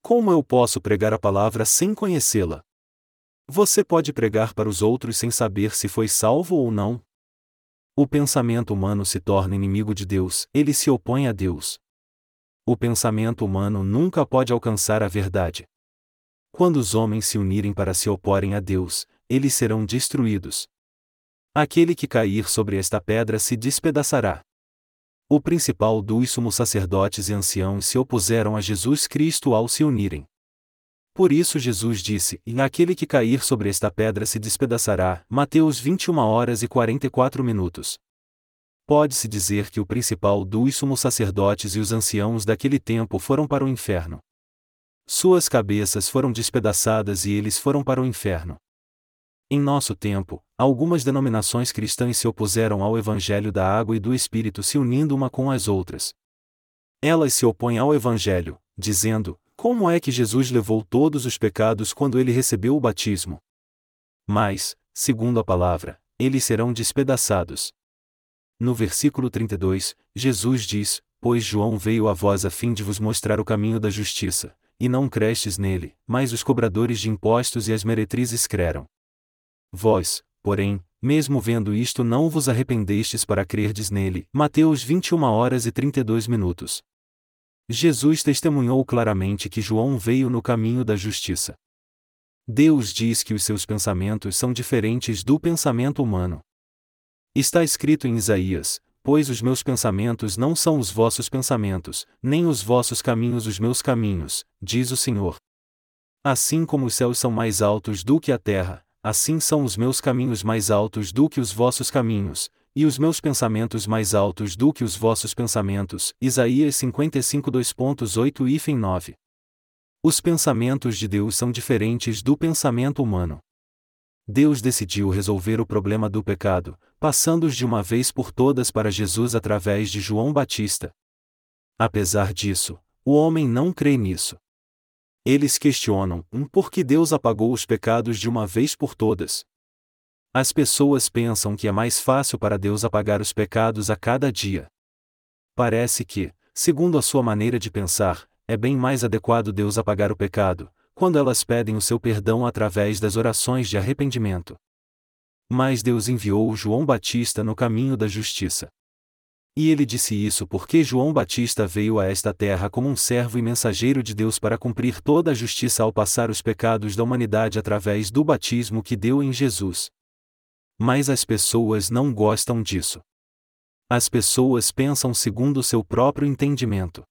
Como eu posso pregar a palavra sem conhecê-la? Você pode pregar para os outros sem saber se foi salvo ou não? O pensamento humano se torna inimigo de Deus, ele se opõe a Deus. O pensamento humano nunca pode alcançar a verdade. Quando os homens se unirem para se oporem a Deus, eles serão destruídos. Aquele que cair sobre esta pedra se despedaçará. O principal dos sumos sacerdotes e anciãos se opuseram a Jesus Cristo ao se unirem. Por isso Jesus disse: E aquele que cair sobre esta pedra se despedaçará. Mateus 21 horas e 44 minutos pode-se dizer que o principal dos sumos sacerdotes e os anciãos daquele tempo foram para o inferno. Suas cabeças foram despedaçadas e eles foram para o inferno. Em nosso tempo, algumas denominações cristãs se opuseram ao Evangelho da Água e do Espírito se unindo uma com as outras. Elas se opõem ao Evangelho, dizendo: como é que Jesus levou todos os pecados quando ele recebeu o batismo? Mas, segundo a palavra, eles serão despedaçados. No versículo 32, Jesus diz: Pois João veio a vós a fim de vos mostrar o caminho da justiça, e não crestes nele, mas os cobradores de impostos e as meretrizes creram. Vós, porém, mesmo vendo isto não vos arrependestes para crerdes nele. Mateus 21 horas e 32 minutos. Jesus testemunhou claramente que João veio no caminho da justiça. Deus diz que os seus pensamentos são diferentes do pensamento humano. Está escrito em Isaías: Pois os meus pensamentos não são os vossos pensamentos, nem os vossos caminhos os meus caminhos, diz o Senhor. Assim como os céus são mais altos do que a terra, assim são os meus caminhos mais altos do que os vossos caminhos, e os meus pensamentos mais altos do que os vossos pensamentos. Isaías 55 2.8 e 9. Os pensamentos de Deus são diferentes do pensamento humano. Deus decidiu resolver o problema do pecado, passando-os de uma vez por todas para Jesus através de João Batista. Apesar disso, o homem não crê nisso. Eles questionam um por que Deus apagou os pecados de uma vez por todas. As pessoas pensam que é mais fácil para Deus apagar os pecados a cada dia. Parece que, segundo a sua maneira de pensar, é bem mais adequado Deus apagar o pecado, quando elas pedem o seu perdão através das orações de arrependimento. Mas Deus enviou João Batista no caminho da justiça. E ele disse isso porque João Batista veio a esta terra como um servo e mensageiro de Deus para cumprir toda a justiça ao passar os pecados da humanidade através do batismo que deu em Jesus. Mas as pessoas não gostam disso. As pessoas pensam segundo seu próprio entendimento.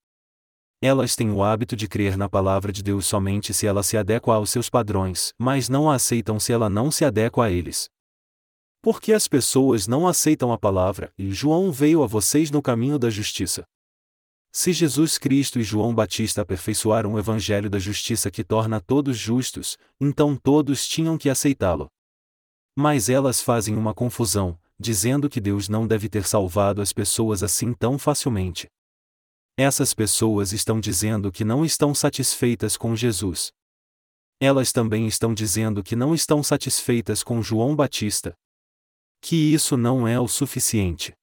Elas têm o hábito de crer na palavra de Deus somente se ela se adequa aos seus padrões, mas não a aceitam se ela não se adequa a eles. Porque as pessoas não aceitam a palavra, e João veio a vocês no caminho da justiça. Se Jesus Cristo e João Batista aperfeiçoaram o evangelho da justiça que torna todos justos, então todos tinham que aceitá-lo. Mas elas fazem uma confusão, dizendo que Deus não deve ter salvado as pessoas assim tão facilmente. Essas pessoas estão dizendo que não estão satisfeitas com Jesus. Elas também estão dizendo que não estão satisfeitas com João Batista. Que isso não é o suficiente.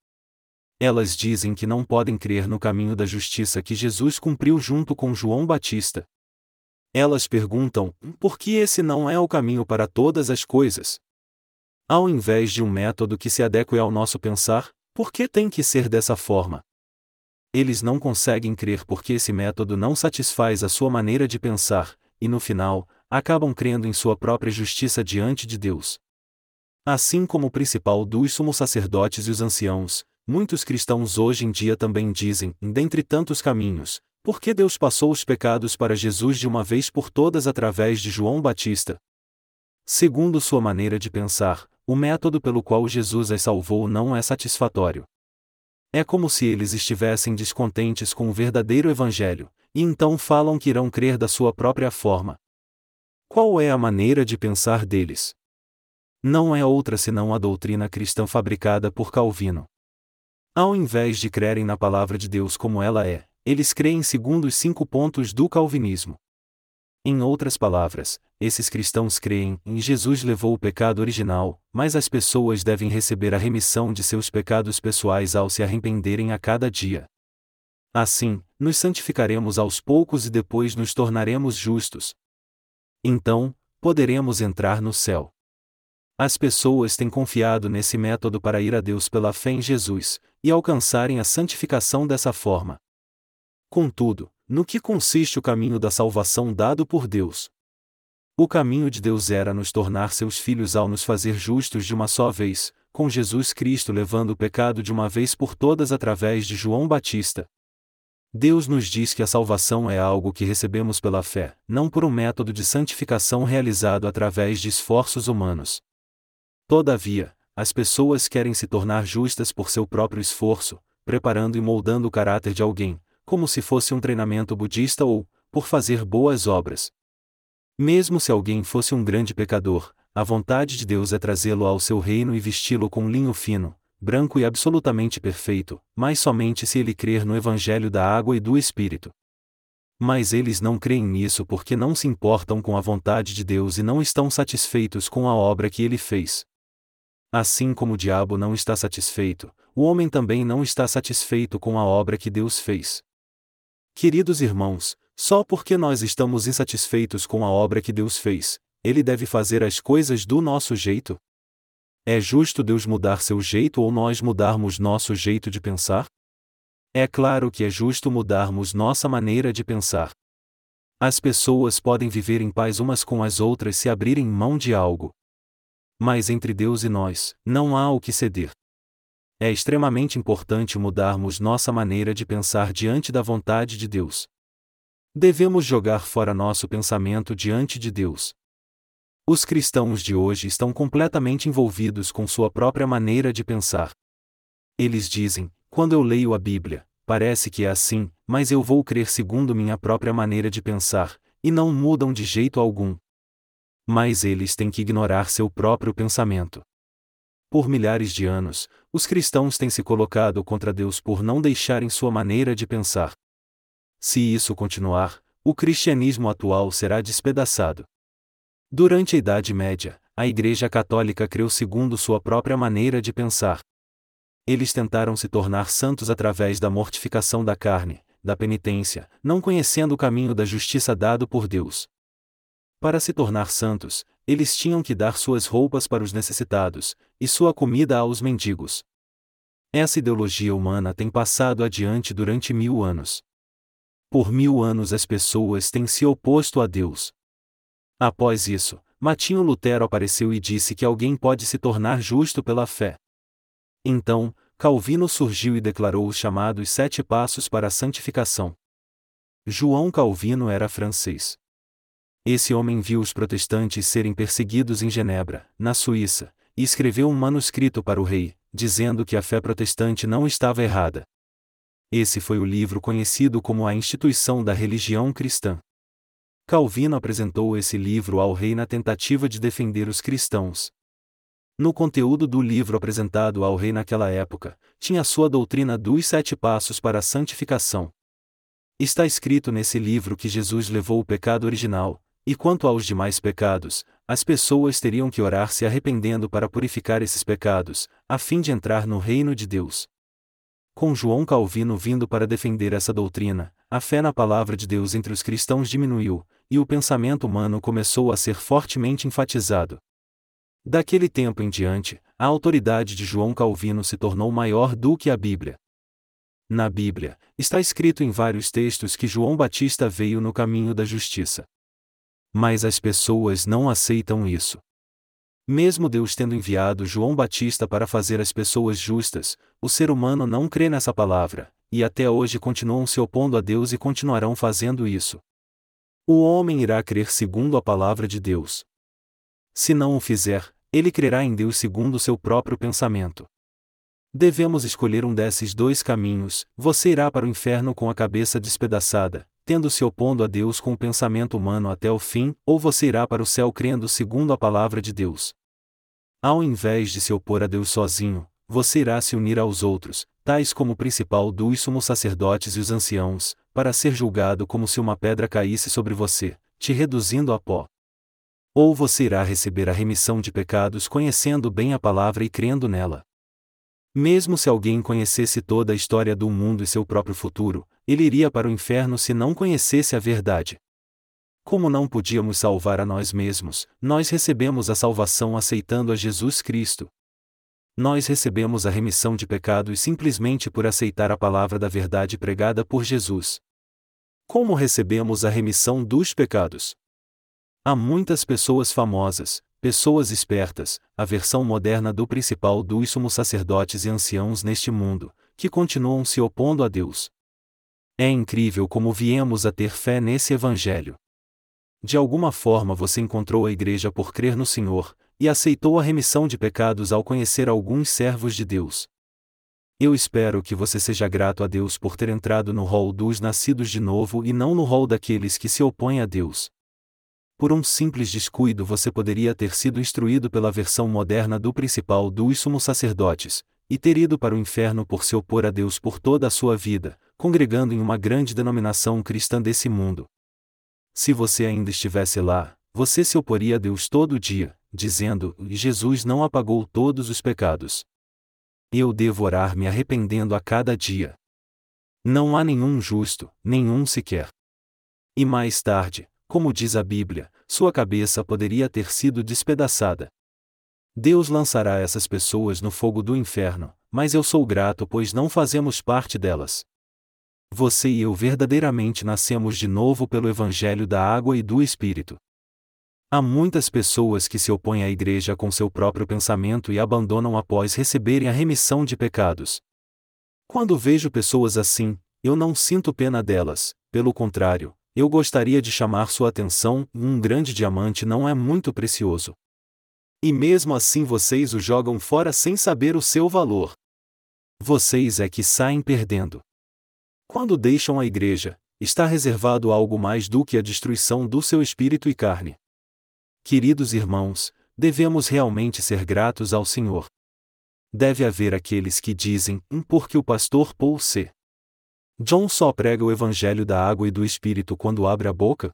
Elas dizem que não podem crer no caminho da justiça que Jesus cumpriu junto com João Batista. Elas perguntam: por que esse não é o caminho para todas as coisas? Ao invés de um método que se adeque ao nosso pensar, por que tem que ser dessa forma? Eles não conseguem crer porque esse método não satisfaz a sua maneira de pensar, e no final, acabam crendo em sua própria justiça diante de Deus. Assim como o principal dos sumos sacerdotes e os anciãos, muitos cristãos hoje em dia também dizem, dentre tantos caminhos, por que Deus passou os pecados para Jesus de uma vez por todas através de João Batista? Segundo sua maneira de pensar, o método pelo qual Jesus as salvou não é satisfatório. É como se eles estivessem descontentes com o verdadeiro Evangelho, e então falam que irão crer da sua própria forma. Qual é a maneira de pensar deles? Não é outra senão a doutrina cristã fabricada por Calvino. Ao invés de crerem na palavra de Deus como ela é, eles creem segundo os cinco pontos do calvinismo. Em outras palavras, esses cristãos creem em Jesus levou o pecado original, mas as pessoas devem receber a remissão de seus pecados pessoais ao se arrependerem a cada dia. Assim, nos santificaremos aos poucos e depois nos tornaremos justos. Então, poderemos entrar no céu. As pessoas têm confiado nesse método para ir a Deus pela fé em Jesus, e alcançarem a santificação dessa forma. Contudo, no que consiste o caminho da salvação dado por Deus? O caminho de Deus era nos tornar seus filhos ao nos fazer justos de uma só vez, com Jesus Cristo levando o pecado de uma vez por todas através de João Batista. Deus nos diz que a salvação é algo que recebemos pela fé, não por um método de santificação realizado através de esforços humanos. Todavia, as pessoas querem se tornar justas por seu próprio esforço, preparando e moldando o caráter de alguém, como se fosse um treinamento budista ou, por fazer boas obras. Mesmo se alguém fosse um grande pecador, a vontade de Deus é trazê-lo ao seu reino e vesti-lo com linho fino, branco e absolutamente perfeito, mas somente se ele crer no Evangelho da água e do Espírito. Mas eles não creem nisso porque não se importam com a vontade de Deus e não estão satisfeitos com a obra que ele fez. Assim como o diabo não está satisfeito, o homem também não está satisfeito com a obra que Deus fez. Queridos irmãos, só porque nós estamos insatisfeitos com a obra que Deus fez, Ele deve fazer as coisas do nosso jeito? É justo Deus mudar seu jeito ou nós mudarmos nosso jeito de pensar? É claro que é justo mudarmos nossa maneira de pensar. As pessoas podem viver em paz umas com as outras se abrirem mão de algo. Mas entre Deus e nós, não há o que ceder. É extremamente importante mudarmos nossa maneira de pensar diante da vontade de Deus. Devemos jogar fora nosso pensamento diante de Deus. Os cristãos de hoje estão completamente envolvidos com sua própria maneira de pensar. Eles dizem: quando eu leio a Bíblia, parece que é assim, mas eu vou crer segundo minha própria maneira de pensar, e não mudam de jeito algum. Mas eles têm que ignorar seu próprio pensamento. Por milhares de anos, os cristãos têm se colocado contra Deus por não deixarem sua maneira de pensar. Se isso continuar, o cristianismo atual será despedaçado. Durante a Idade Média, a Igreja Católica creu segundo sua própria maneira de pensar. Eles tentaram se tornar santos através da mortificação da carne, da penitência, não conhecendo o caminho da justiça dado por Deus. Para se tornar santos, eles tinham que dar suas roupas para os necessitados, e sua comida aos mendigos. Essa ideologia humana tem passado adiante durante mil anos. Por mil anos as pessoas têm se oposto a Deus. Após isso, Martinho Lutero apareceu e disse que alguém pode se tornar justo pela fé. Então, Calvino surgiu e declarou os chamados Sete Passos para a Santificação. João Calvino era francês. Esse homem viu os protestantes serem perseguidos em Genebra, na Suíça, e escreveu um manuscrito para o rei, dizendo que a fé protestante não estava errada. Esse foi o livro conhecido como a Instituição da Religião Cristã. Calvino apresentou esse livro ao rei na tentativa de defender os cristãos. No conteúdo do livro apresentado ao rei naquela época, tinha sua doutrina dos sete passos para a santificação. Está escrito nesse livro que Jesus levou o pecado original, e quanto aos demais pecados, as pessoas teriam que orar se arrependendo para purificar esses pecados, a fim de entrar no reino de Deus. Com João Calvino vindo para defender essa doutrina, a fé na palavra de Deus entre os cristãos diminuiu, e o pensamento humano começou a ser fortemente enfatizado. Daquele tempo em diante, a autoridade de João Calvino se tornou maior do que a Bíblia. Na Bíblia, está escrito em vários textos que João Batista veio no caminho da justiça. Mas as pessoas não aceitam isso. Mesmo Deus tendo enviado João Batista para fazer as pessoas justas, o ser humano não crê nessa palavra, e até hoje continuam se opondo a Deus e continuarão fazendo isso. O homem irá crer segundo a palavra de Deus. Se não o fizer, ele crerá em Deus segundo seu próprio pensamento. Devemos escolher um desses dois caminhos: você irá para o inferno com a cabeça despedaçada, tendo se opondo a Deus com o pensamento humano até o fim, ou você irá para o céu crendo segundo a palavra de Deus. Ao invés de se opor a Deus sozinho, você irá se unir aos outros, tais como o principal dos sumos sacerdotes e os anciãos, para ser julgado como se uma pedra caísse sobre você, te reduzindo a pó. Ou você irá receber a remissão de pecados conhecendo bem a palavra e crendo nela. Mesmo se alguém conhecesse toda a história do mundo e seu próprio futuro, ele iria para o inferno se não conhecesse a verdade. Como não podíamos salvar a nós mesmos, nós recebemos a salvação aceitando a Jesus Cristo. Nós recebemos a remissão de pecados simplesmente por aceitar a palavra da verdade pregada por Jesus. Como recebemos a remissão dos pecados? Há muitas pessoas famosas, pessoas espertas, a versão moderna do principal dos sumos sacerdotes e anciãos neste mundo, que continuam se opondo a Deus. É incrível como viemos a ter fé nesse Evangelho. De alguma forma você encontrou a igreja por crer no Senhor, e aceitou a remissão de pecados ao conhecer alguns servos de Deus. Eu espero que você seja grato a Deus por ter entrado no rol dos nascidos de novo e não no rol daqueles que se opõem a Deus. Por um simples descuido você poderia ter sido instruído pela versão moderna do principal dos sumos sacerdotes, e ter ido para o inferno por se opor a Deus por toda a sua vida, congregando em uma grande denominação cristã desse mundo. Se você ainda estivesse lá, você se oporia a Deus todo dia, dizendo: Jesus não apagou todos os pecados. Eu devo orar me arrependendo a cada dia. Não há nenhum justo, nenhum sequer. E mais tarde, como diz a Bíblia, sua cabeça poderia ter sido despedaçada. Deus lançará essas pessoas no fogo do inferno, mas eu sou grato pois não fazemos parte delas. Você e eu verdadeiramente nascemos de novo pelo Evangelho da Água e do Espírito. Há muitas pessoas que se opõem à igreja com seu próprio pensamento e abandonam após receberem a remissão de pecados. Quando vejo pessoas assim, eu não sinto pena delas, pelo contrário, eu gostaria de chamar sua atenção: um grande diamante não é muito precioso. E mesmo assim vocês o jogam fora sem saber o seu valor. Vocês é que saem perdendo. Quando deixam a igreja, está reservado algo mais do que a destruição do seu espírito e carne. Queridos irmãos, devemos realmente ser gratos ao Senhor. Deve haver aqueles que dizem, um porque o pastor Paul C. John só prega o evangelho da água e do espírito quando abre a boca?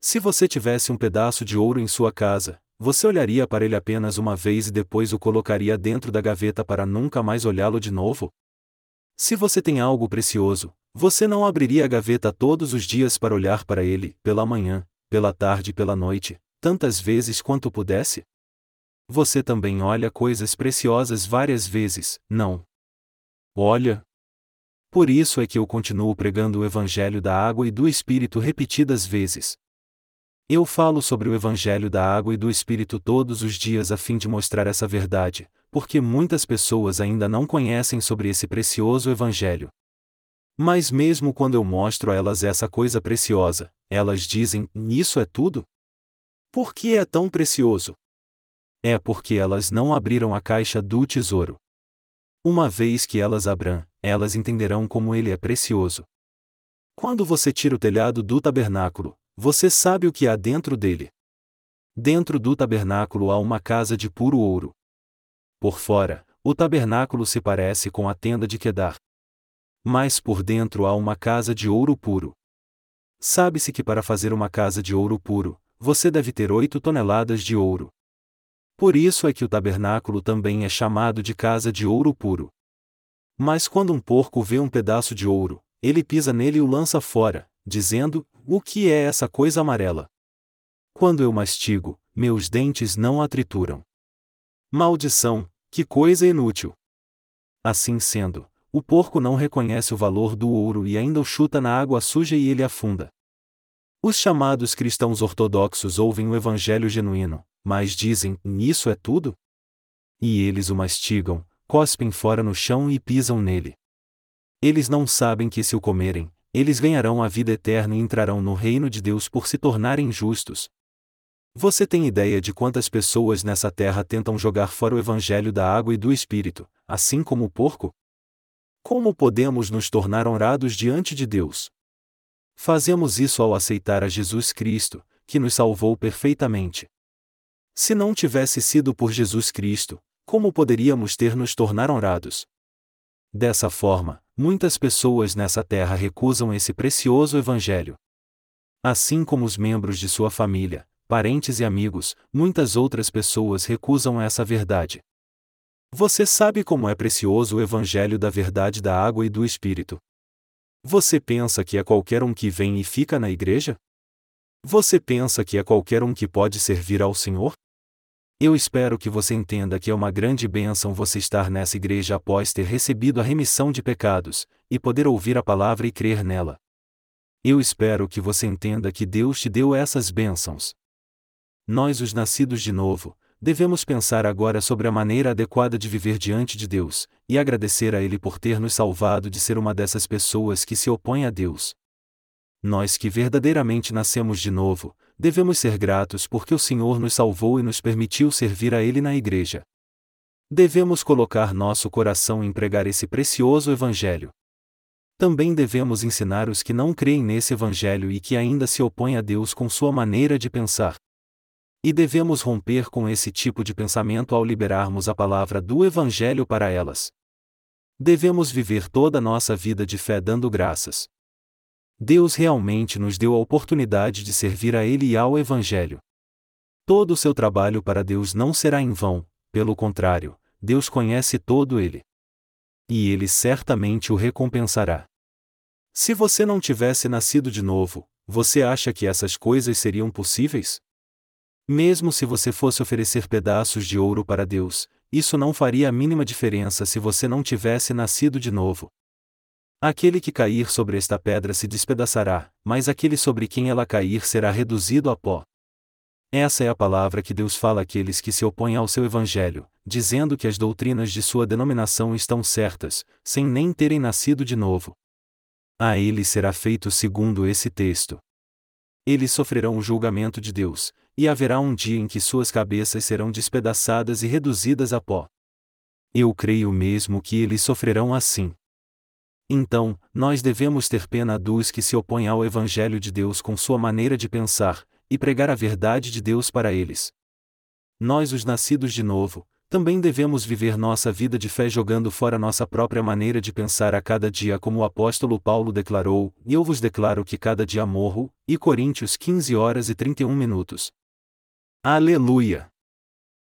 Se você tivesse um pedaço de ouro em sua casa, você olharia para ele apenas uma vez e depois o colocaria dentro da gaveta para nunca mais olhá-lo de novo? Se você tem algo precioso, você não abriria a gaveta todos os dias para olhar para ele, pela manhã, pela tarde e pela noite, tantas vezes quanto pudesse? Você também olha coisas preciosas várias vezes, não? Olha, por isso é que eu continuo pregando o Evangelho da água e do Espírito repetidas vezes. Eu falo sobre o Evangelho da água e do Espírito todos os dias a fim de mostrar essa verdade, porque muitas pessoas ainda não conhecem sobre esse precioso Evangelho. Mas mesmo quando eu mostro a elas essa coisa preciosa, elas dizem: Isso é tudo? Por que é tão precioso? É porque elas não abriram a caixa do tesouro. Uma vez que elas abram, elas entenderão como ele é precioso. Quando você tira o telhado do tabernáculo, você sabe o que há dentro dele. Dentro do tabernáculo há uma casa de puro ouro. Por fora, o tabernáculo se parece com a tenda de Quedar. Mas por dentro há uma casa de ouro puro. Sabe-se que para fazer uma casa de ouro puro, você deve ter oito toneladas de ouro. Por isso é que o tabernáculo também é chamado de casa de ouro puro. Mas quando um porco vê um pedaço de ouro, ele pisa nele e o lança fora, dizendo: O que é essa coisa amarela? Quando eu mastigo, meus dentes não a trituram. Maldição, que coisa inútil! Assim sendo, o porco não reconhece o valor do ouro e ainda o chuta na água suja e ele afunda. Os chamados cristãos ortodoxos ouvem o evangelho genuíno, mas dizem: Isso é tudo? E eles o mastigam, cospem fora no chão e pisam nele. Eles não sabem que se o comerem, eles ganharão a vida eterna e entrarão no reino de Deus por se tornarem justos. Você tem ideia de quantas pessoas nessa terra tentam jogar fora o evangelho da água e do espírito, assim como o porco? Como podemos nos tornar honrados diante de Deus? Fazemos isso ao aceitar a Jesus Cristo, que nos salvou perfeitamente. Se não tivesse sido por Jesus Cristo, como poderíamos ter nos tornar honrados? Dessa forma, muitas pessoas nessa terra recusam esse precioso Evangelho. Assim como os membros de sua família, parentes e amigos, muitas outras pessoas recusam essa verdade. Você sabe como é precioso o Evangelho da verdade da água e do Espírito. Você pensa que é qualquer um que vem e fica na igreja? Você pensa que é qualquer um que pode servir ao Senhor? Eu espero que você entenda que é uma grande bênção você estar nessa igreja após ter recebido a remissão de pecados, e poder ouvir a palavra e crer nela. Eu espero que você entenda que Deus te deu essas bênçãos. Nós, os nascidos de novo, devemos pensar agora sobre a maneira adequada de viver diante de Deus, e agradecer a Ele por ter nos salvado de ser uma dessas pessoas que se opõem a Deus. Nós que verdadeiramente nascemos de novo, devemos ser gratos porque o Senhor nos salvou e nos permitiu servir a Ele na igreja. Devemos colocar nosso coração em pregar esse precioso Evangelho. Também devemos ensinar os que não creem nesse Evangelho e que ainda se opõem a Deus com sua maneira de pensar. E devemos romper com esse tipo de pensamento ao liberarmos a palavra do Evangelho para elas. Devemos viver toda a nossa vida de fé dando graças. Deus realmente nos deu a oportunidade de servir a Ele e ao Evangelho. Todo o seu trabalho para Deus não será em vão, pelo contrário, Deus conhece todo ele. E ele certamente o recompensará. Se você não tivesse nascido de novo, você acha que essas coisas seriam possíveis? Mesmo se você fosse oferecer pedaços de ouro para Deus, isso não faria a mínima diferença se você não tivesse nascido de novo. Aquele que cair sobre esta pedra se despedaçará, mas aquele sobre quem ela cair será reduzido a pó. Essa é a palavra que Deus fala àqueles que se opõem ao seu evangelho, dizendo que as doutrinas de sua denominação estão certas, sem nem terem nascido de novo. A eles será feito segundo esse texto. Eles sofrerão o julgamento de Deus, e haverá um dia em que suas cabeças serão despedaçadas e reduzidas a pó. Eu creio mesmo que eles sofrerão assim. Então, nós devemos ter pena dos que se opõem ao Evangelho de Deus com sua maneira de pensar, e pregar a verdade de Deus para eles. Nós, os nascidos de novo, também devemos viver nossa vida de fé jogando fora nossa própria maneira de pensar a cada dia, como o apóstolo Paulo declarou: eu vos declaro que cada dia morro. E Coríntios 15 horas e 31 minutos. Aleluia!